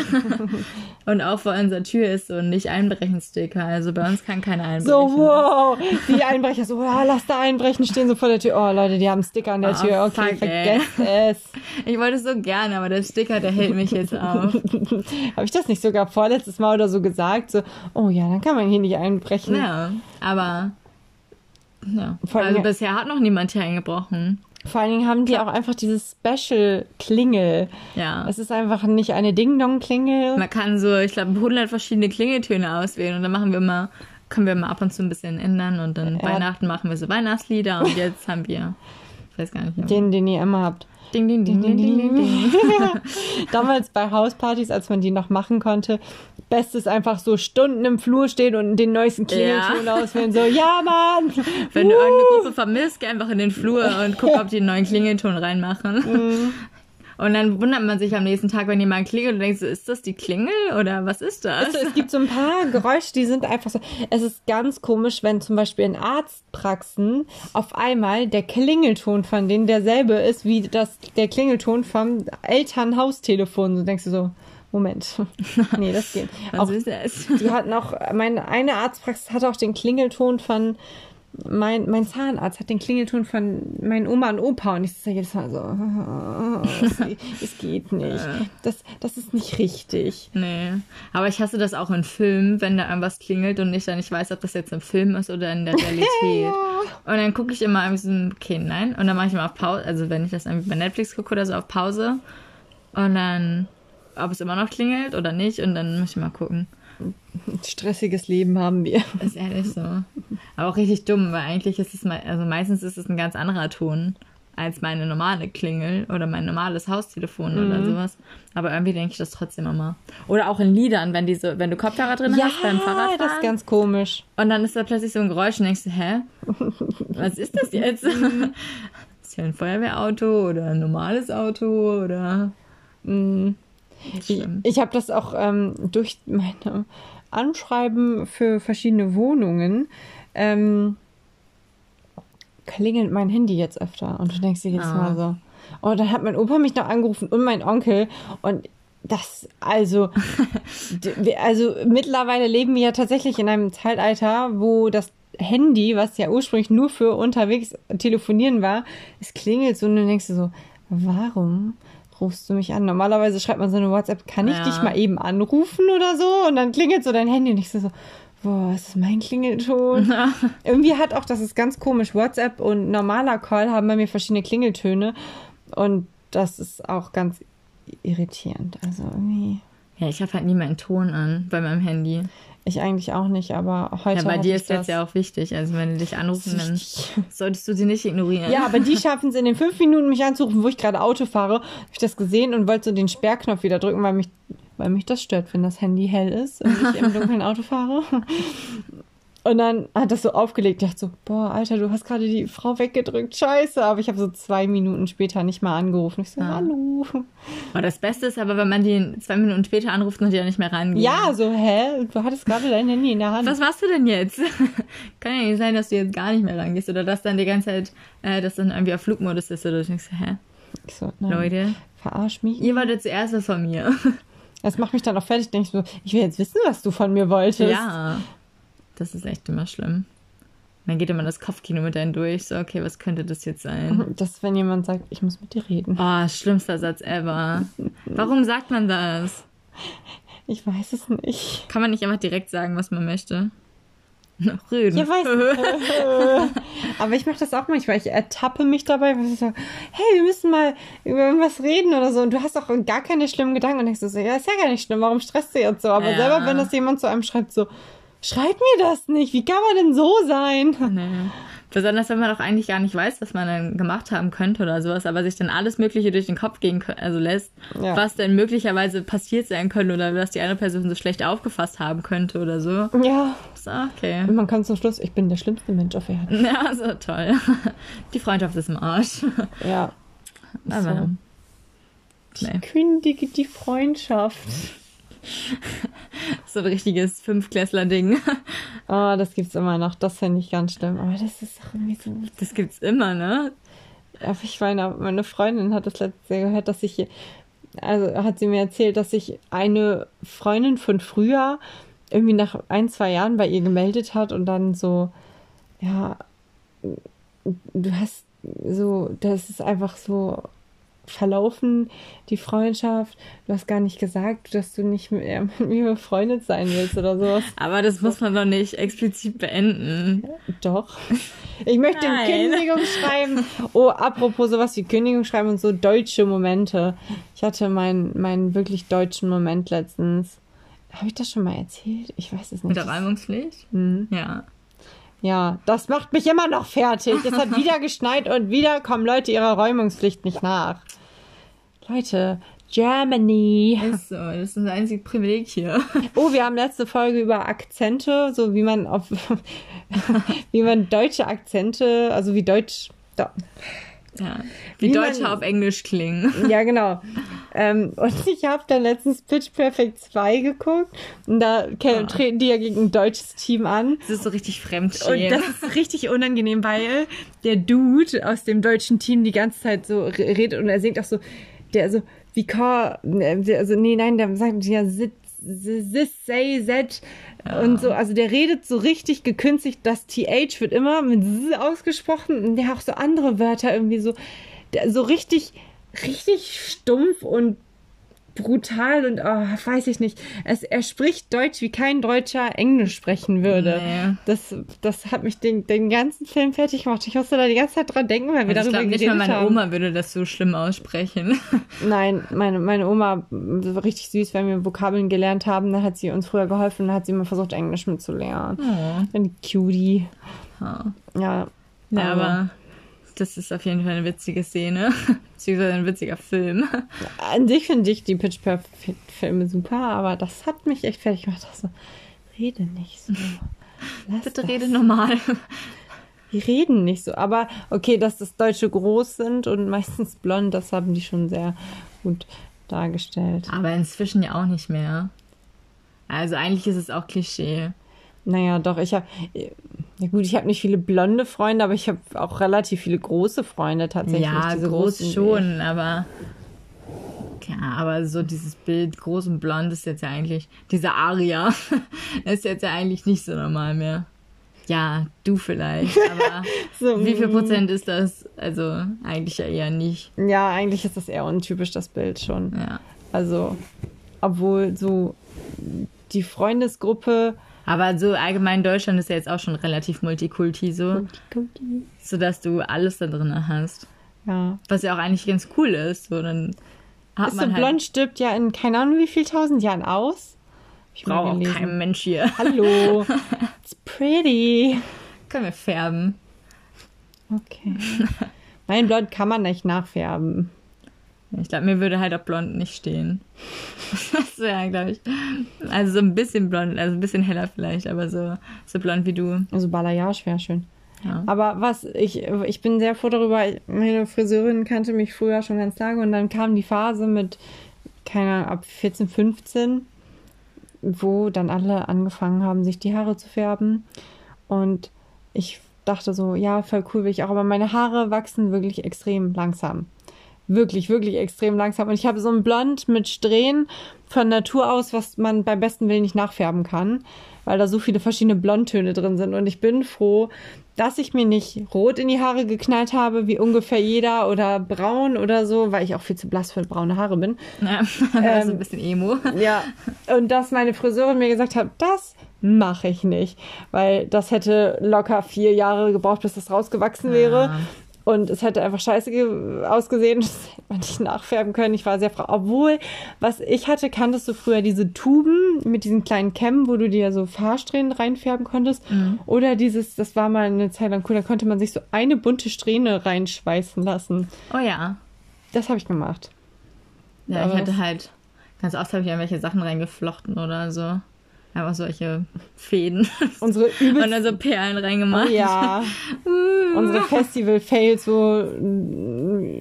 Speaker 2: und auch vor unserer Tür ist so ein Nicht-Einbrechen-Sticker. Also bei uns kann keiner einbrechen.
Speaker 1: So, wow. Die Einbrecher so, oh, lass da einbrechen, stehen so vor der Tür. Oh, Leute, die haben Sticker an der oh, Tür. Okay, fuck, vergesst ey. es.
Speaker 2: Ich wollte es so gerne, aber der Sticker, der hält mich jetzt auf.
Speaker 1: Habe ich das nicht sogar vorletztes Mal oder so gesagt? So, oh ja, dann kann man hier nicht einbrechen.
Speaker 2: Ja, aber ja. also bisher hat noch niemand hier eingebrochen.
Speaker 1: Vor allen Dingen haben die auch einfach dieses Special-Klingel.
Speaker 2: Ja.
Speaker 1: Es ist einfach nicht eine Ding-Dong-Klingel.
Speaker 2: Man kann so, ich glaube, 100 verschiedene Klingeltöne auswählen und dann machen wir immer, können wir mal ab und zu ein bisschen ändern und dann ja. Weihnachten machen wir so Weihnachtslieder und jetzt haben wir, ich weiß gar nicht
Speaker 1: mehr. Den, den ihr immer habt.
Speaker 2: Ding, ding, ding, ding, ding, ding, ding.
Speaker 1: Damals bei Hauspartys, als man die noch machen konnte, Bestes einfach so Stunden im Flur stehen und den neuesten Klingelton ja. auswählen. So, ja, Mann!
Speaker 2: Wenn uh. du irgendeine Gruppe vermisst, geh einfach in den Flur und guck, ob die einen neuen Klingelton reinmachen. Mhm. Und dann wundert man sich am nächsten Tag, wenn jemand klingelt und denkt so, ist das die Klingel oder was ist das?
Speaker 1: Es, es gibt so ein paar Geräusche, die sind einfach so. Es ist ganz komisch, wenn zum Beispiel in Arztpraxen auf einmal der Klingelton von denen derselbe ist wie das, der Klingelton vom Elternhaustelefon. So denkst du so, Moment. nee, das geht.
Speaker 2: Auch, ist das?
Speaker 1: Die hatten auch, meine eine Arztpraxis hat auch den Klingelton von mein, mein Zahnarzt hat den Klingelton von meinen Oma und Opa und ich sage jedes Mal so, oh, es, es, geht nicht. Das, das ist nicht richtig.
Speaker 2: Nee. Aber ich hasse das auch in Filmen, wenn da irgendwas klingelt und ich dann nicht weiß, ob das jetzt im Film ist oder in der Realität. ja. Und dann gucke ich immer irgendwie so, okay, nein. Und dann mache ich immer auf Pause, also wenn ich das irgendwie bei Netflix gucke oder so auf Pause. Und dann, ob es immer noch klingelt oder nicht. Und dann muss ich mal gucken.
Speaker 1: Stressiges Leben haben wir.
Speaker 2: ist ehrlich so. Aber auch richtig dumm, weil eigentlich ist es, also meistens ist es ein ganz anderer Ton als meine normale Klingel oder mein normales Haustelefon mhm. oder sowas. Aber irgendwie denke ich das trotzdem immer. Oder auch in Liedern, wenn diese, wenn du Kopfhörer drin ja, hast beim Fahrradfahren.
Speaker 1: das ist ganz komisch.
Speaker 2: Und dann ist da plötzlich so ein Geräusch und denkst du, hä? Was ist das jetzt? ist ja ein Feuerwehrauto oder ein normales Auto oder.
Speaker 1: Mhm. Ich, ich habe das auch ähm, durch meine Anschreiben für verschiedene Wohnungen. Ähm, klingelt mein Handy jetzt öfter. Und du denkst dir jedes ah. Mal so. Oh, dann hat mein Opa mich noch angerufen und mein Onkel. Und das, also, also mittlerweile leben wir ja tatsächlich in einem Zeitalter, wo das Handy, was ja ursprünglich nur für unterwegs telefonieren war, es klingelt so und du denkst dir so, warum rufst du mich an? Normalerweise schreibt man so eine WhatsApp, kann ich ja. dich mal eben anrufen oder so? Und dann klingelt so dein Handy und ich so, boah, ist das mein Klingelton? Ja. Irgendwie hat auch, das ist ganz komisch, WhatsApp und normaler Call haben bei mir verschiedene Klingeltöne und das ist auch ganz irritierend. Also irgendwie.
Speaker 2: Ja, ich habe halt nie meinen Ton an bei meinem Handy.
Speaker 1: Ich eigentlich auch nicht, aber heute.
Speaker 2: Ja, bei dir ist das ja auch wichtig. Also, wenn die dich anrufen, dann solltest du sie nicht ignorieren.
Speaker 1: Ja, aber die schaffen es in den fünf Minuten, mich anzurufen, wo ich gerade Auto fahre. Habe ich das gesehen und wollte so den Sperrknopf wieder drücken, weil mich, weil mich das stört, wenn das Handy hell ist und ich im dunklen Auto fahre. Und dann hat das so aufgelegt. Ich dachte so, boah, Alter, du hast gerade die Frau weggedrückt. Scheiße. Aber ich habe so zwei Minuten später nicht mal angerufen. Ich so,
Speaker 2: Ja.
Speaker 1: hallo.
Speaker 2: Oh, das Beste ist aber, wenn man die zwei Minuten später anruft und die ja nicht mehr rangehen.
Speaker 1: Ja, so, hä? Du hattest gerade dein Handy in der Hand.
Speaker 2: Was machst du denn jetzt? Kann ja nicht sein, dass du jetzt gar nicht mehr rangehst oder dass dann die ganze Zeit, äh, dass dann irgendwie auf Flugmodus ist oder du denkst, hä?
Speaker 1: Ich so, nein,
Speaker 2: Leute,
Speaker 1: verarsch mich.
Speaker 2: ihr wolltet zuerst was von mir.
Speaker 1: Das macht mich dann auch fertig. Denke ich so, ich will jetzt wissen, was du von mir wolltest.
Speaker 2: Ja. Das ist echt immer schlimm. Dann geht immer das Kopfkino mit einem durch. So, okay, was könnte das jetzt sein?
Speaker 1: Das, wenn jemand sagt, ich muss mit dir reden.
Speaker 2: Oh, schlimmster Satz ever. Warum sagt man das?
Speaker 1: Ich weiß es nicht.
Speaker 2: Kann man nicht einfach direkt sagen, was man möchte? Noch reden.
Speaker 1: Ja, weiß Aber ich mache das auch manchmal. Ich ertappe mich dabei, weil ich so, hey, wir müssen mal über irgendwas reden oder so. Und du hast auch gar keine schlimmen Gedanken. Und denkst so, ja, ist ja gar nicht schlimm. Warum stresst du jetzt so? Aber
Speaker 2: Ja.
Speaker 1: selber, wenn das jemand zu einem schreibt, so, schreib mir das nicht. Wie kann man denn so sein?
Speaker 2: Nee. Besonders wenn man doch eigentlich gar nicht weiß, was man dann gemacht haben könnte oder sowas, aber sich dann alles Mögliche durch den Kopf gehen also lässt,
Speaker 1: Ja.
Speaker 2: was denn möglicherweise passiert sein könnte oder was die andere Person so schlecht aufgefasst haben könnte oder so.
Speaker 1: Ja.
Speaker 2: So, okay.
Speaker 1: Und man kann zum Schluss, ich bin der schlimmste Mensch auf Erden.
Speaker 2: Ja, so toll. Die Freundschaft ist im Arsch.
Speaker 1: Ja.
Speaker 2: Aber
Speaker 1: So.
Speaker 2: nee.
Speaker 1: Kündige die Freundschaft.
Speaker 2: so ein richtiges Fünfklässler-Ding.
Speaker 1: Oh, das gibt's immer noch. Das finde ich ganz schlimm. Aber das ist auch irgendwie so
Speaker 2: Das gibt's immer, ne?
Speaker 1: Aber ich meine, meine Freundin hat das letzte Jahr gehört, dass ich, also hat sie mir erzählt, dass sich eine Freundin von früher irgendwie nach ein, zwei Jahren bei ihr gemeldet hat und dann so, ja, du hast so, das ist einfach so verlaufen, die Freundschaft. Du hast gar nicht gesagt, dass du nicht mehr mit mir befreundet sein willst oder sowas.
Speaker 2: Aber das muss man doch nicht explizit beenden.
Speaker 1: Doch. Ich möchte
Speaker 2: Nein.
Speaker 1: Kündigung schreiben. Oh, apropos sowas wie Kündigung schreiben und so deutsche Momente. Ich hatte meinen meinen wirklich deutschen Moment letztens. Habe ich das schon mal erzählt? Ich weiß es nicht.
Speaker 2: Mit der Reimungspflicht?
Speaker 1: Hm.
Speaker 2: Ja.
Speaker 1: Ja, das macht mich immer noch fertig. Es hat wieder geschneit und wieder kommen Leute ihrer Räumungspflicht nicht nach. Leute, Germany.
Speaker 2: Ist so, das ist unser einziges Privileg hier.
Speaker 1: Oh, wir haben letzte Folge über Akzente, so wie man auf, wie man deutsche Akzente, also wie Deutsch, da,
Speaker 2: Ja. Wie,
Speaker 1: Wie
Speaker 2: Deutsche
Speaker 1: man-
Speaker 2: auf Englisch klingen.
Speaker 1: ja genau. Ähm, und ich habe dann letztens Pitch Perfect 2 geguckt und da ke-
Speaker 2: Ah.
Speaker 1: treten die ja gegen ein deutsches Team an.
Speaker 2: Das ist so richtig
Speaker 1: Und
Speaker 2: fremdschämen.
Speaker 1: das ist richtig unangenehm, weil der Dude aus dem deutschen Team die ganze Zeit so re- redet und er singt auch so, der so, wie also nee, nein, der sagt ja, sit, this, say, that und so, also der redet so richtig gekünstelt, das TH wird immer mit Z ausgesprochen und der hat auch so andere Wörter irgendwie so, so richtig, richtig stumpf und brutal und oh, weiß ich nicht. Es, er spricht Deutsch, wie kein Deutscher Englisch sprechen würde.
Speaker 2: Nee.
Speaker 1: Das, das hat mich den, den ganzen Film fertig gemacht. Ich musste da die ganze Zeit dran denken, weil wir
Speaker 2: Also ich
Speaker 1: darüber
Speaker 2: glaube nicht mal
Speaker 1: geredet
Speaker 2: meine
Speaker 1: haben.
Speaker 2: Oma würde das so schlimm aussprechen.
Speaker 1: Nein, meine, meine Oma war richtig süß, wenn wir Vokabeln gelernt haben. Dann hat sie uns früher geholfen und hat sie immer versucht, Englisch mitzulernen.
Speaker 2: Oh.
Speaker 1: Eine Cutie.
Speaker 2: Ja.
Speaker 1: Ja.
Speaker 2: Ja,
Speaker 1: aber-
Speaker 2: aber das ist auf jeden Fall eine witzige Szene. Beziehungsweise ein witziger Film.
Speaker 1: An sich finde ich die Pitch Perfect Filme super, aber das hat mich echt fertig gemacht. Also, rede nicht so. Lass
Speaker 2: Bitte
Speaker 1: das.
Speaker 2: rede normal.
Speaker 1: Die reden nicht so. Aber okay, dass das Deutsche groß sind und meistens blond, das haben die schon sehr gut dargestellt.
Speaker 2: Aber inzwischen ja auch nicht mehr. Also eigentlich ist es auch Klischee.
Speaker 1: Naja, doch, ich habe, ja gut, ich habe nicht viele blonde Freunde, aber ich habe auch relativ viele große Freunde tatsächlich.
Speaker 2: Ja,
Speaker 1: Diese
Speaker 2: groß schon, aber. Ja, aber so dieses Bild groß und blond ist jetzt ja eigentlich. Dieser Aria ist jetzt ja eigentlich nicht so normal mehr. Ja, du vielleicht, aber
Speaker 1: So,
Speaker 2: wie viel
Speaker 1: mm.
Speaker 2: Prozent ist das? Also eigentlich ja eher nicht.
Speaker 1: Ja, eigentlich ist das eher untypisch, das Bild schon.
Speaker 2: Ja.
Speaker 1: Also, obwohl so die Freundesgruppe.
Speaker 2: Aber so allgemein Deutschland ist ja jetzt auch schon relativ multikulti so, sodass du alles da drin hast.
Speaker 1: Ja.
Speaker 2: Was ja auch eigentlich ganz cool ist. So, dann hat
Speaker 1: Ist so
Speaker 2: man halt,
Speaker 1: blond stirbt ja in keine Ahnung wie viel tausend Jahren aus. Ich mal
Speaker 2: braucht auch
Speaker 1: gelesen.
Speaker 2: kein Mensch hier.
Speaker 1: Hallo. It's pretty.
Speaker 2: Können wir färben.
Speaker 1: Okay. Mein Blond kann man nicht nachfärben.
Speaker 2: Ich glaube, mir würde halt auch blond nicht stehen. das wäre, glaube ich. Also so ein bisschen blond, also ein bisschen heller vielleicht, aber so, so blond wie du.
Speaker 1: Also Balayage wäre schön. Ja. Aber was, ich, ich bin sehr froh darüber, meine Friseurin kannte mich früher schon ganz lange und dann kam die Phase mit, keine Ahnung, ab 14, 15, wo dann alle angefangen haben, sich die Haare zu färben. Und ich dachte so, ja, voll cool will ich auch, aber meine Haare wachsen wirklich extrem langsam. Wirklich, wirklich extrem langsam. Und ich habe so ein Blond mit Strähnen von Natur aus, was man beim besten Willen nicht nachfärben kann, weil da so viele verschiedene Blondtöne drin sind. Und ich bin froh, dass ich mir nicht rot in die Haare geknallt habe, wie ungefähr jeder, oder braun oder so, weil ich auch viel zu blass für braune Haare bin.
Speaker 2: Ja, ähm, so ein bisschen Emo.
Speaker 1: Ja, und dass meine Friseurin mir gesagt hat, das mache ich nicht, weil das hätte locker vier Jahre gebraucht, bis das rausgewachsen wäre. Ja. Und es hätte einfach scheiße ausgesehen. Das hätte man nicht nachfärben können. Ich war sehr froh. Obwohl, was ich hatte, kanntest du früher diese Tuben mit diesen kleinen Kämmen, wo du dir so Fahrsträhnen reinfärben konntest. Mhm. Oder dieses, das war mal eine Zeit lang cool, da konnte man sich so eine bunte Strähne reinschweißen lassen.
Speaker 2: Oh ja.
Speaker 1: Das habe ich gemacht.
Speaker 2: Ja, Aber ich hatte halt, ganz oft habe ich irgendwelche Sachen reingeflochten oder so. Einfach solche Fäden.
Speaker 1: Unsere
Speaker 2: übelst... Und dann so Perlen reingemacht.
Speaker 1: Oh, ja. Unsere Festival-Fails, wo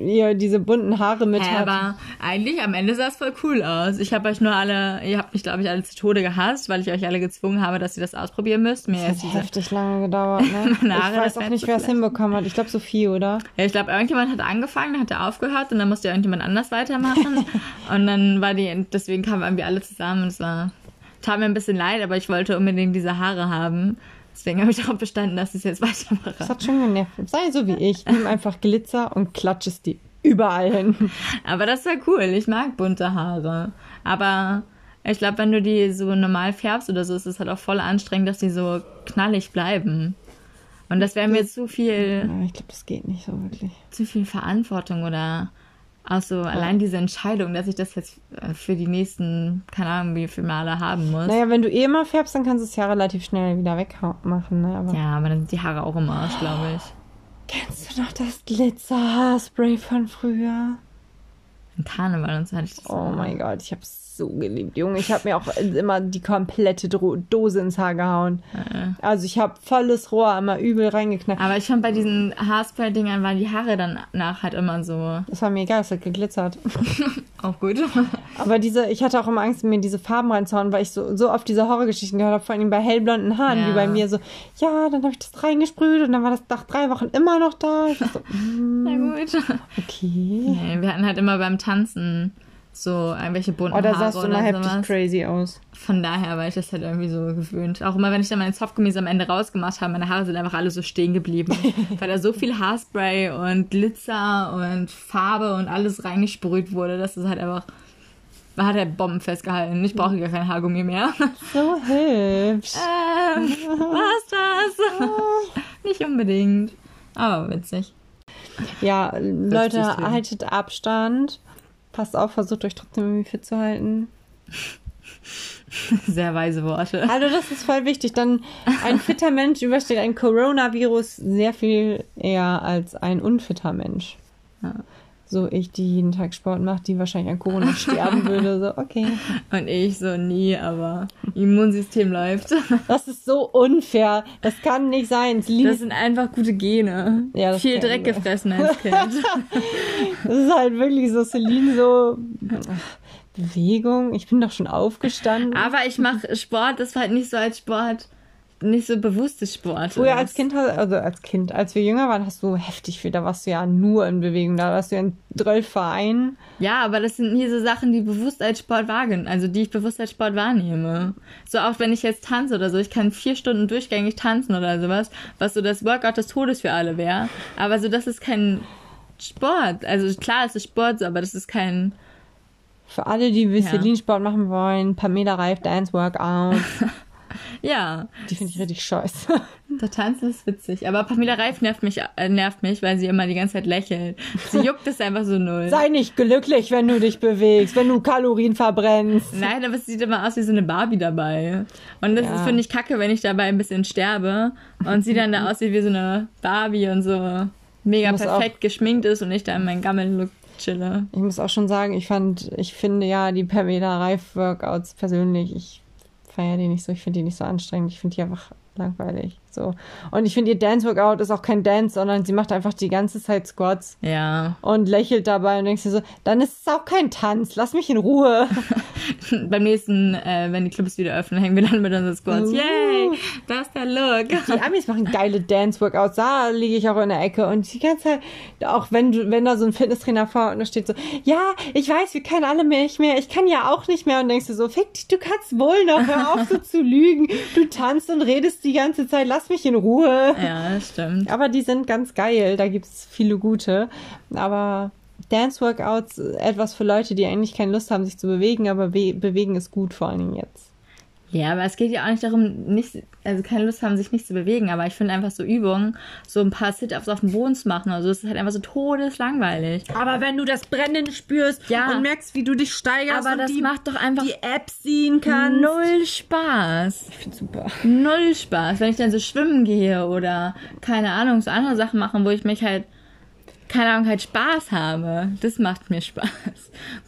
Speaker 1: ihr diese bunten Haare mit
Speaker 2: ja, habt. Aber eigentlich am Ende sah es voll cool aus. Ich habe euch nur alle, ihr habt mich, glaube ich, alle zu Tode gehasst, weil ich euch alle gezwungen habe, dass ihr das ausprobieren müsst.
Speaker 1: Mir das hat heftig lange gedauert, ne? ich weiß auch nicht, wer es hinbekommen hat. Ich glaube, Sophie, oder?
Speaker 2: Ja, ich glaube, irgendjemand hat angefangen, dann hat er aufgehört und dann musste irgendjemand anders weitermachen. und dann war die, deswegen kamen irgendwie alle zusammen und es war tat mir ein bisschen leid, aber ich wollte unbedingt diese Haare haben. Deswegen habe ich darauf bestanden, dass ich es jetzt weitermache.
Speaker 1: Das hat schon genervt. Sei so wie ich. Nimm einfach Glitzer und klatsch es die überall hin.
Speaker 2: Aber das wäre cool. Ich mag bunte Haare. Aber ich glaube, wenn du die so normal färbst oder so, ist es halt auch voll anstrengend, dass die so knallig bleiben. Und das wäre mir zu viel.
Speaker 1: Ja, ich glaube, das geht nicht so wirklich.
Speaker 2: Zu viel Verantwortung oder auch so ja. allein diese Entscheidung, dass ich das jetzt äh, für die nächsten, keine Ahnung, wie viele Male haben muss.
Speaker 1: Naja, wenn du eh immer färbst, dann kannst du es ja relativ schnell wieder wegmachen. Ne?
Speaker 2: Aber ja, aber dann sind die Haare auch im Arsch, glaube ich.
Speaker 1: Kennst du noch das Glitzer-Haarspray von früher?
Speaker 2: Im Karneval und so hatte ich das.
Speaker 1: Oh mein Gott, ich hab's so geliebt, Junge. Ich habe mir auch immer die komplette Dose ins Haar gehauen. Ja. Also ich habe volles Rohr immer übel reingeknallt.
Speaker 2: Aber ich fand bei diesen Haarspray-Dingern waren die Haare danach halt immer so.
Speaker 1: Das war mir egal, es hat geglitzert.
Speaker 2: auch gut.
Speaker 1: Aber diese, ich hatte auch immer Angst, mir diese Farben reinzuhauen, weil ich so, so oft diese Horrorgeschichten gehört habe, vor allem bei hellblonden Haaren, ja. wie bei mir so, ja, dann habe ich das reingesprüht und dann war das nach drei Wochen immer noch da. Ich so, mm,
Speaker 2: Na gut.
Speaker 1: Okay.
Speaker 2: Nee, wir hatten halt immer beim Tanzen so irgendwelche bunten
Speaker 1: Oder
Speaker 2: Haare
Speaker 1: sahst du immer heftig crazy aus.
Speaker 2: Von daher war ich das halt irgendwie so gewöhnt. Auch immer, wenn ich dann meine Softgummis am Ende rausgemacht habe, meine Haare sind einfach alle so stehen geblieben. weil da so viel Haarspray und Glitzer und Farbe und alles reingesprüht wurde, dass es halt einfach man hat halt Bomben festgehalten. Ich brauche gar kein Haargummi mehr.
Speaker 1: So hübsch.
Speaker 2: ähm, was das? Nicht unbedingt. Aber witzig.
Speaker 1: Ja, Leute, haltet Abstand. Passt auf, versucht euch trotzdem irgendwie fit zu halten.
Speaker 2: Sehr weise Worte.
Speaker 1: Also das ist voll wichtig. Dann ein fitter Mensch übersteht ein Coronavirus sehr viel eher als ein unfitter Mensch. Ja so ich, die jeden Tag Sport macht, die wahrscheinlich an Corona sterben würde. So, okay.
Speaker 2: Und ich so nie, aber Immunsystem läuft.
Speaker 1: Das ist so unfair. Das kann nicht sein.
Speaker 2: Das sind einfach gute Gene. Ja, das Viel Dreck gefressen als Kind.
Speaker 1: das ist halt wirklich so, Celine so. Bewegung, ich bin doch schon aufgestanden.
Speaker 2: Aber ich mache Sport, das war halt nicht so als Sport nicht so bewusstes Sport.
Speaker 1: Früher als Kind, also als Kind, als wir jünger waren, hast du heftig viel, da warst du ja nur in Bewegung, da warst du ja in Vereinen.
Speaker 2: Ja, aber das sind nie so Sachen, die bewusst als Sport wagen, also die ich bewusst als Sport wahrnehme. So auch wenn ich jetzt tanze oder so, ich kann vier Stunden durchgängig tanzen oder sowas, was so das Workout des Todes für alle wäre. Aber so, das ist kein Sport. Also klar, es ist Sport, aber das ist kein
Speaker 1: für alle, die Vesselin-Sport ja. machen wollen, Pamela Reif Dance Workout.
Speaker 2: Ja.
Speaker 1: Die finde ich richtig scheiße.
Speaker 2: Der Tanzen ist witzig. Aber Pamela Reif nervt mich, äh, nervt mich, weil sie immer die ganze Zeit lächelt. Sie juckt es einfach so null.
Speaker 1: Sei nicht glücklich, wenn du dich bewegst, wenn du Kalorien verbrennst.
Speaker 2: Nein, aber es sieht immer aus wie so eine Barbie dabei. Und das ja. finde ich kacke, wenn ich dabei ein bisschen sterbe und sie dann da aussieht wie so eine Barbie und so mega perfekt geschminkt ist und ich da in meinen Gammel chille.
Speaker 1: Ich muss auch schon sagen, ich fand, ich finde ja die Pamela Reif Workouts persönlich, ich feiere die nicht so, ich finde die nicht so anstrengend, ich finde die einfach langweilig. So. Und ich finde, ihr Dance-Workout ist auch kein Dance, sondern sie macht einfach die ganze Zeit Squats.
Speaker 2: Ja.
Speaker 1: Und lächelt dabei und denkst dir so, dann ist es auch kein Tanz, lass mich in Ruhe.
Speaker 2: Beim nächsten, äh, wenn die Clubs wieder öffnen, hängen wir dann mit unseren Squats. Uh. Yay! Look.
Speaker 1: Die Amis machen geile Dance-Workouts. Da liege ich auch in der Ecke und die ganze Zeit, auch wenn du, wenn da so ein Fitnesstrainer vor und da steht so, ja, ich weiß, wir können alle nicht mehr, ich kann ja auch nicht mehr und denkst du so, fick dich, du kannst wohl noch, hör auf so zu lügen. Du tanzt und redest die ganze Zeit, lass mich in Ruhe.
Speaker 2: Ja, das stimmt.
Speaker 1: Aber die sind ganz geil, da gibt es viele gute. Aber Dance-Workouts, etwas für Leute, die eigentlich keine Lust haben, sich zu bewegen, aber be bewegen ist gut, vor allen Dingen jetzt.
Speaker 2: Ja, aber es geht ja auch nicht darum, nicht, also keine Lust haben, sich nicht zu bewegen, aber ich finde einfach so Übungen, so ein paar Sit-Ups auf dem Boden zu machen, also es ist halt einfach so todeslangweilig.
Speaker 1: Aber wenn du das Brennen spürst ja, und merkst, wie du dich steigerst
Speaker 2: aber das
Speaker 1: die,
Speaker 2: macht doch einfach
Speaker 1: die App ziehen kannst.
Speaker 2: Null Spaß.
Speaker 1: Ich find's super.
Speaker 2: Null Spaß. Wenn ich dann so schwimmen gehe oder keine Ahnung, so andere Sachen machen, wo ich mich halt keine Ahnung, halt Spaß habe. Das macht mir Spaß.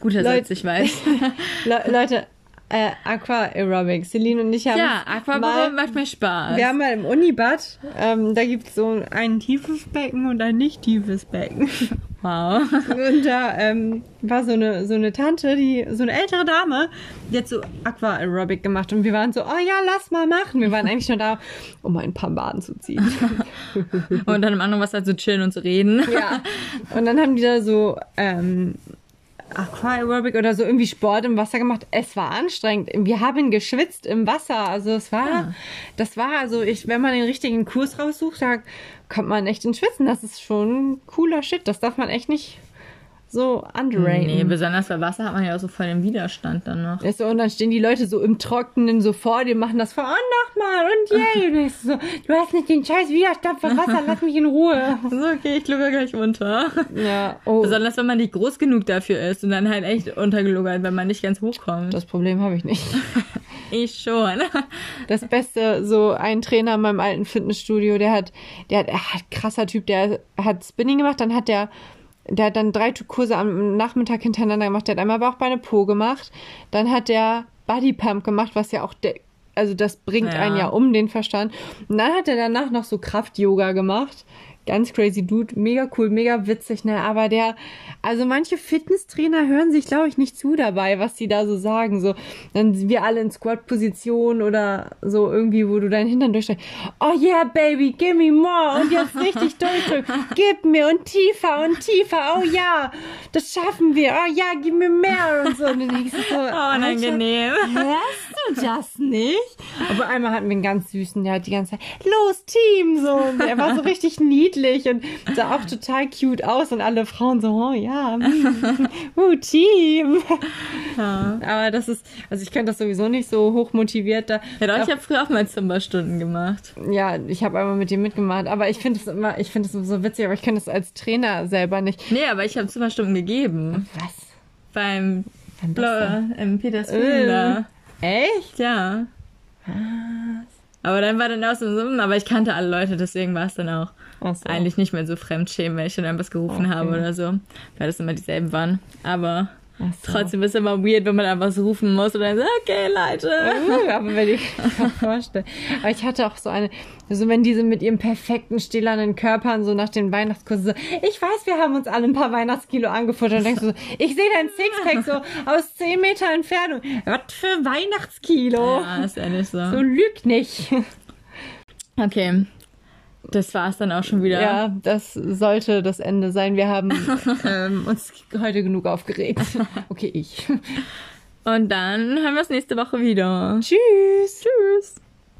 Speaker 2: Guter Leute, Satz, ich weiß.
Speaker 1: Le Leute, äh, Aqua Aerobic. Celine und ich haben.
Speaker 2: Ja, Aqua mal, macht mir Spaß.
Speaker 1: Wir haben mal im Unibad, ähm, da gibt es so ein tiefes Becken und ein nicht tiefes Becken.
Speaker 2: Wow.
Speaker 1: Und da ähm, war so eine, so eine Tante, die, so eine ältere Dame, die hat so Aqua Aerobic gemacht und wir waren so, oh ja, lass mal machen. Wir waren eigentlich nur da, um ein paar Baden zu ziehen.
Speaker 2: und dann im anderen was halt so chillen und zu reden.
Speaker 1: Ja. Und dann haben die da so ähm, Aquaerobic oder so irgendwie Sport im Wasser gemacht. Es war anstrengend. Wir haben geschwitzt im Wasser. Also es war, ja. das war also ich, wenn man den richtigen Kurs raussucht, da kommt man echt ins Schwitzen. Das ist schon cooler Shit. Das darf man echt nicht so underrated. Nee,
Speaker 2: besonders bei Wasser hat man ja auch so voll den Widerstand dann noch.
Speaker 1: Ja, so, und dann stehen die Leute so im Trockenen so vor dir, machen das vor, oh, nochmal und yay. und ich so, du hast nicht den scheiß Widerstand für Wasser, lass mich in Ruhe.
Speaker 2: So, okay, ich lugge gleich unter.
Speaker 1: Ja, oh.
Speaker 2: Besonders wenn man nicht groß genug dafür ist und dann halt echt untergeluggert, wenn man nicht ganz hochkommt.
Speaker 1: Das Problem habe ich nicht.
Speaker 2: ich schon.
Speaker 1: Das Beste, so ein Trainer in meinem alten Fitnessstudio, der hat, der hat, er hat krasser Typ, der hat Spinning gemacht, dann hat der der hat dann drei Kurse am Nachmittag hintereinander gemacht. Der hat einmal Bauchbeine Po gemacht. Dann hat der Bodypump gemacht, was ja auch der, also das bringt ja. einen ja um den Verstand. Und dann hat er danach noch so Kraft-Yoga gemacht. Ganz crazy Dude, mega cool, mega witzig, ne? Aber der, also manche Fitnesstrainer hören sich, glaube ich, nicht zu dabei, was die da so sagen. So, dann sind wir alle in Squat-Position oder so irgendwie, wo du deinen Hintern durchsteigst. Oh yeah, baby, give me more. Und jetzt richtig durchdrücken. Gib mir und tiefer und tiefer. Oh ja, das schaffen wir. Oh ja, gib mir mehr und so. Und dann denkst du so,
Speaker 2: oh, unangenehm.
Speaker 1: Hörst du das nicht? Aber einmal hatten wir einen ganz süßen, der hat die ganze Zeit, los, Team, so. Und der war so richtig niedlich und sah auch total cute aus und alle Frauen so, oh ja, ja, uh, Team. Ja. Aber das ist, also ich könnte das sowieso nicht so hoch motiviert. Da,
Speaker 2: ja, doch, ich habe früher auch mal Zumba-Stunden gemacht.
Speaker 1: Ja, ich habe einmal mit dir mitgemacht, aber ich finde es immer, ich finde es so witzig, aber ich könnte es als Trainer selber nicht.
Speaker 2: Nee, aber ich habe Zumba-Stunden gegeben.
Speaker 1: Was?
Speaker 2: Beim Blau, im Petersfield.
Speaker 1: Äh, echt?
Speaker 2: Ja. Was? Aber dann war dann auch so, aber ich kannte alle Leute, deswegen war es dann auch so. eigentlich nicht mehr so fremdschämen, wenn ich dann was gerufen okay. habe oder so, weil das immer dieselben waren. Aber so. trotzdem ist es immer weird, wenn man einfach so rufen muss und dann so, okay, Leute.
Speaker 1: Uh, aber wenn ich mir vorstellen. Aber ich hatte auch so eine, also wenn diese mit ihrem perfekten, stählernen Körpern so nach den Weihnachtskursen so, ich weiß, wir haben uns alle ein paar Weihnachtskilo angefuttert und denkst du so, ich sehe dein Sixpack so aus 10 Meter Entfernung. Was für Weihnachtskilo?
Speaker 2: Ja, ist ehrlich so.
Speaker 1: So lüg nicht.
Speaker 2: Okay, das war es dann auch schon wieder.
Speaker 1: Ja, das sollte das Ende sein. Wir haben ähm, uns heute genug aufgeregt. Okay, ich.
Speaker 2: Und dann hören wir uns nächste Woche wieder.
Speaker 1: Tschüss.
Speaker 2: Tschüss.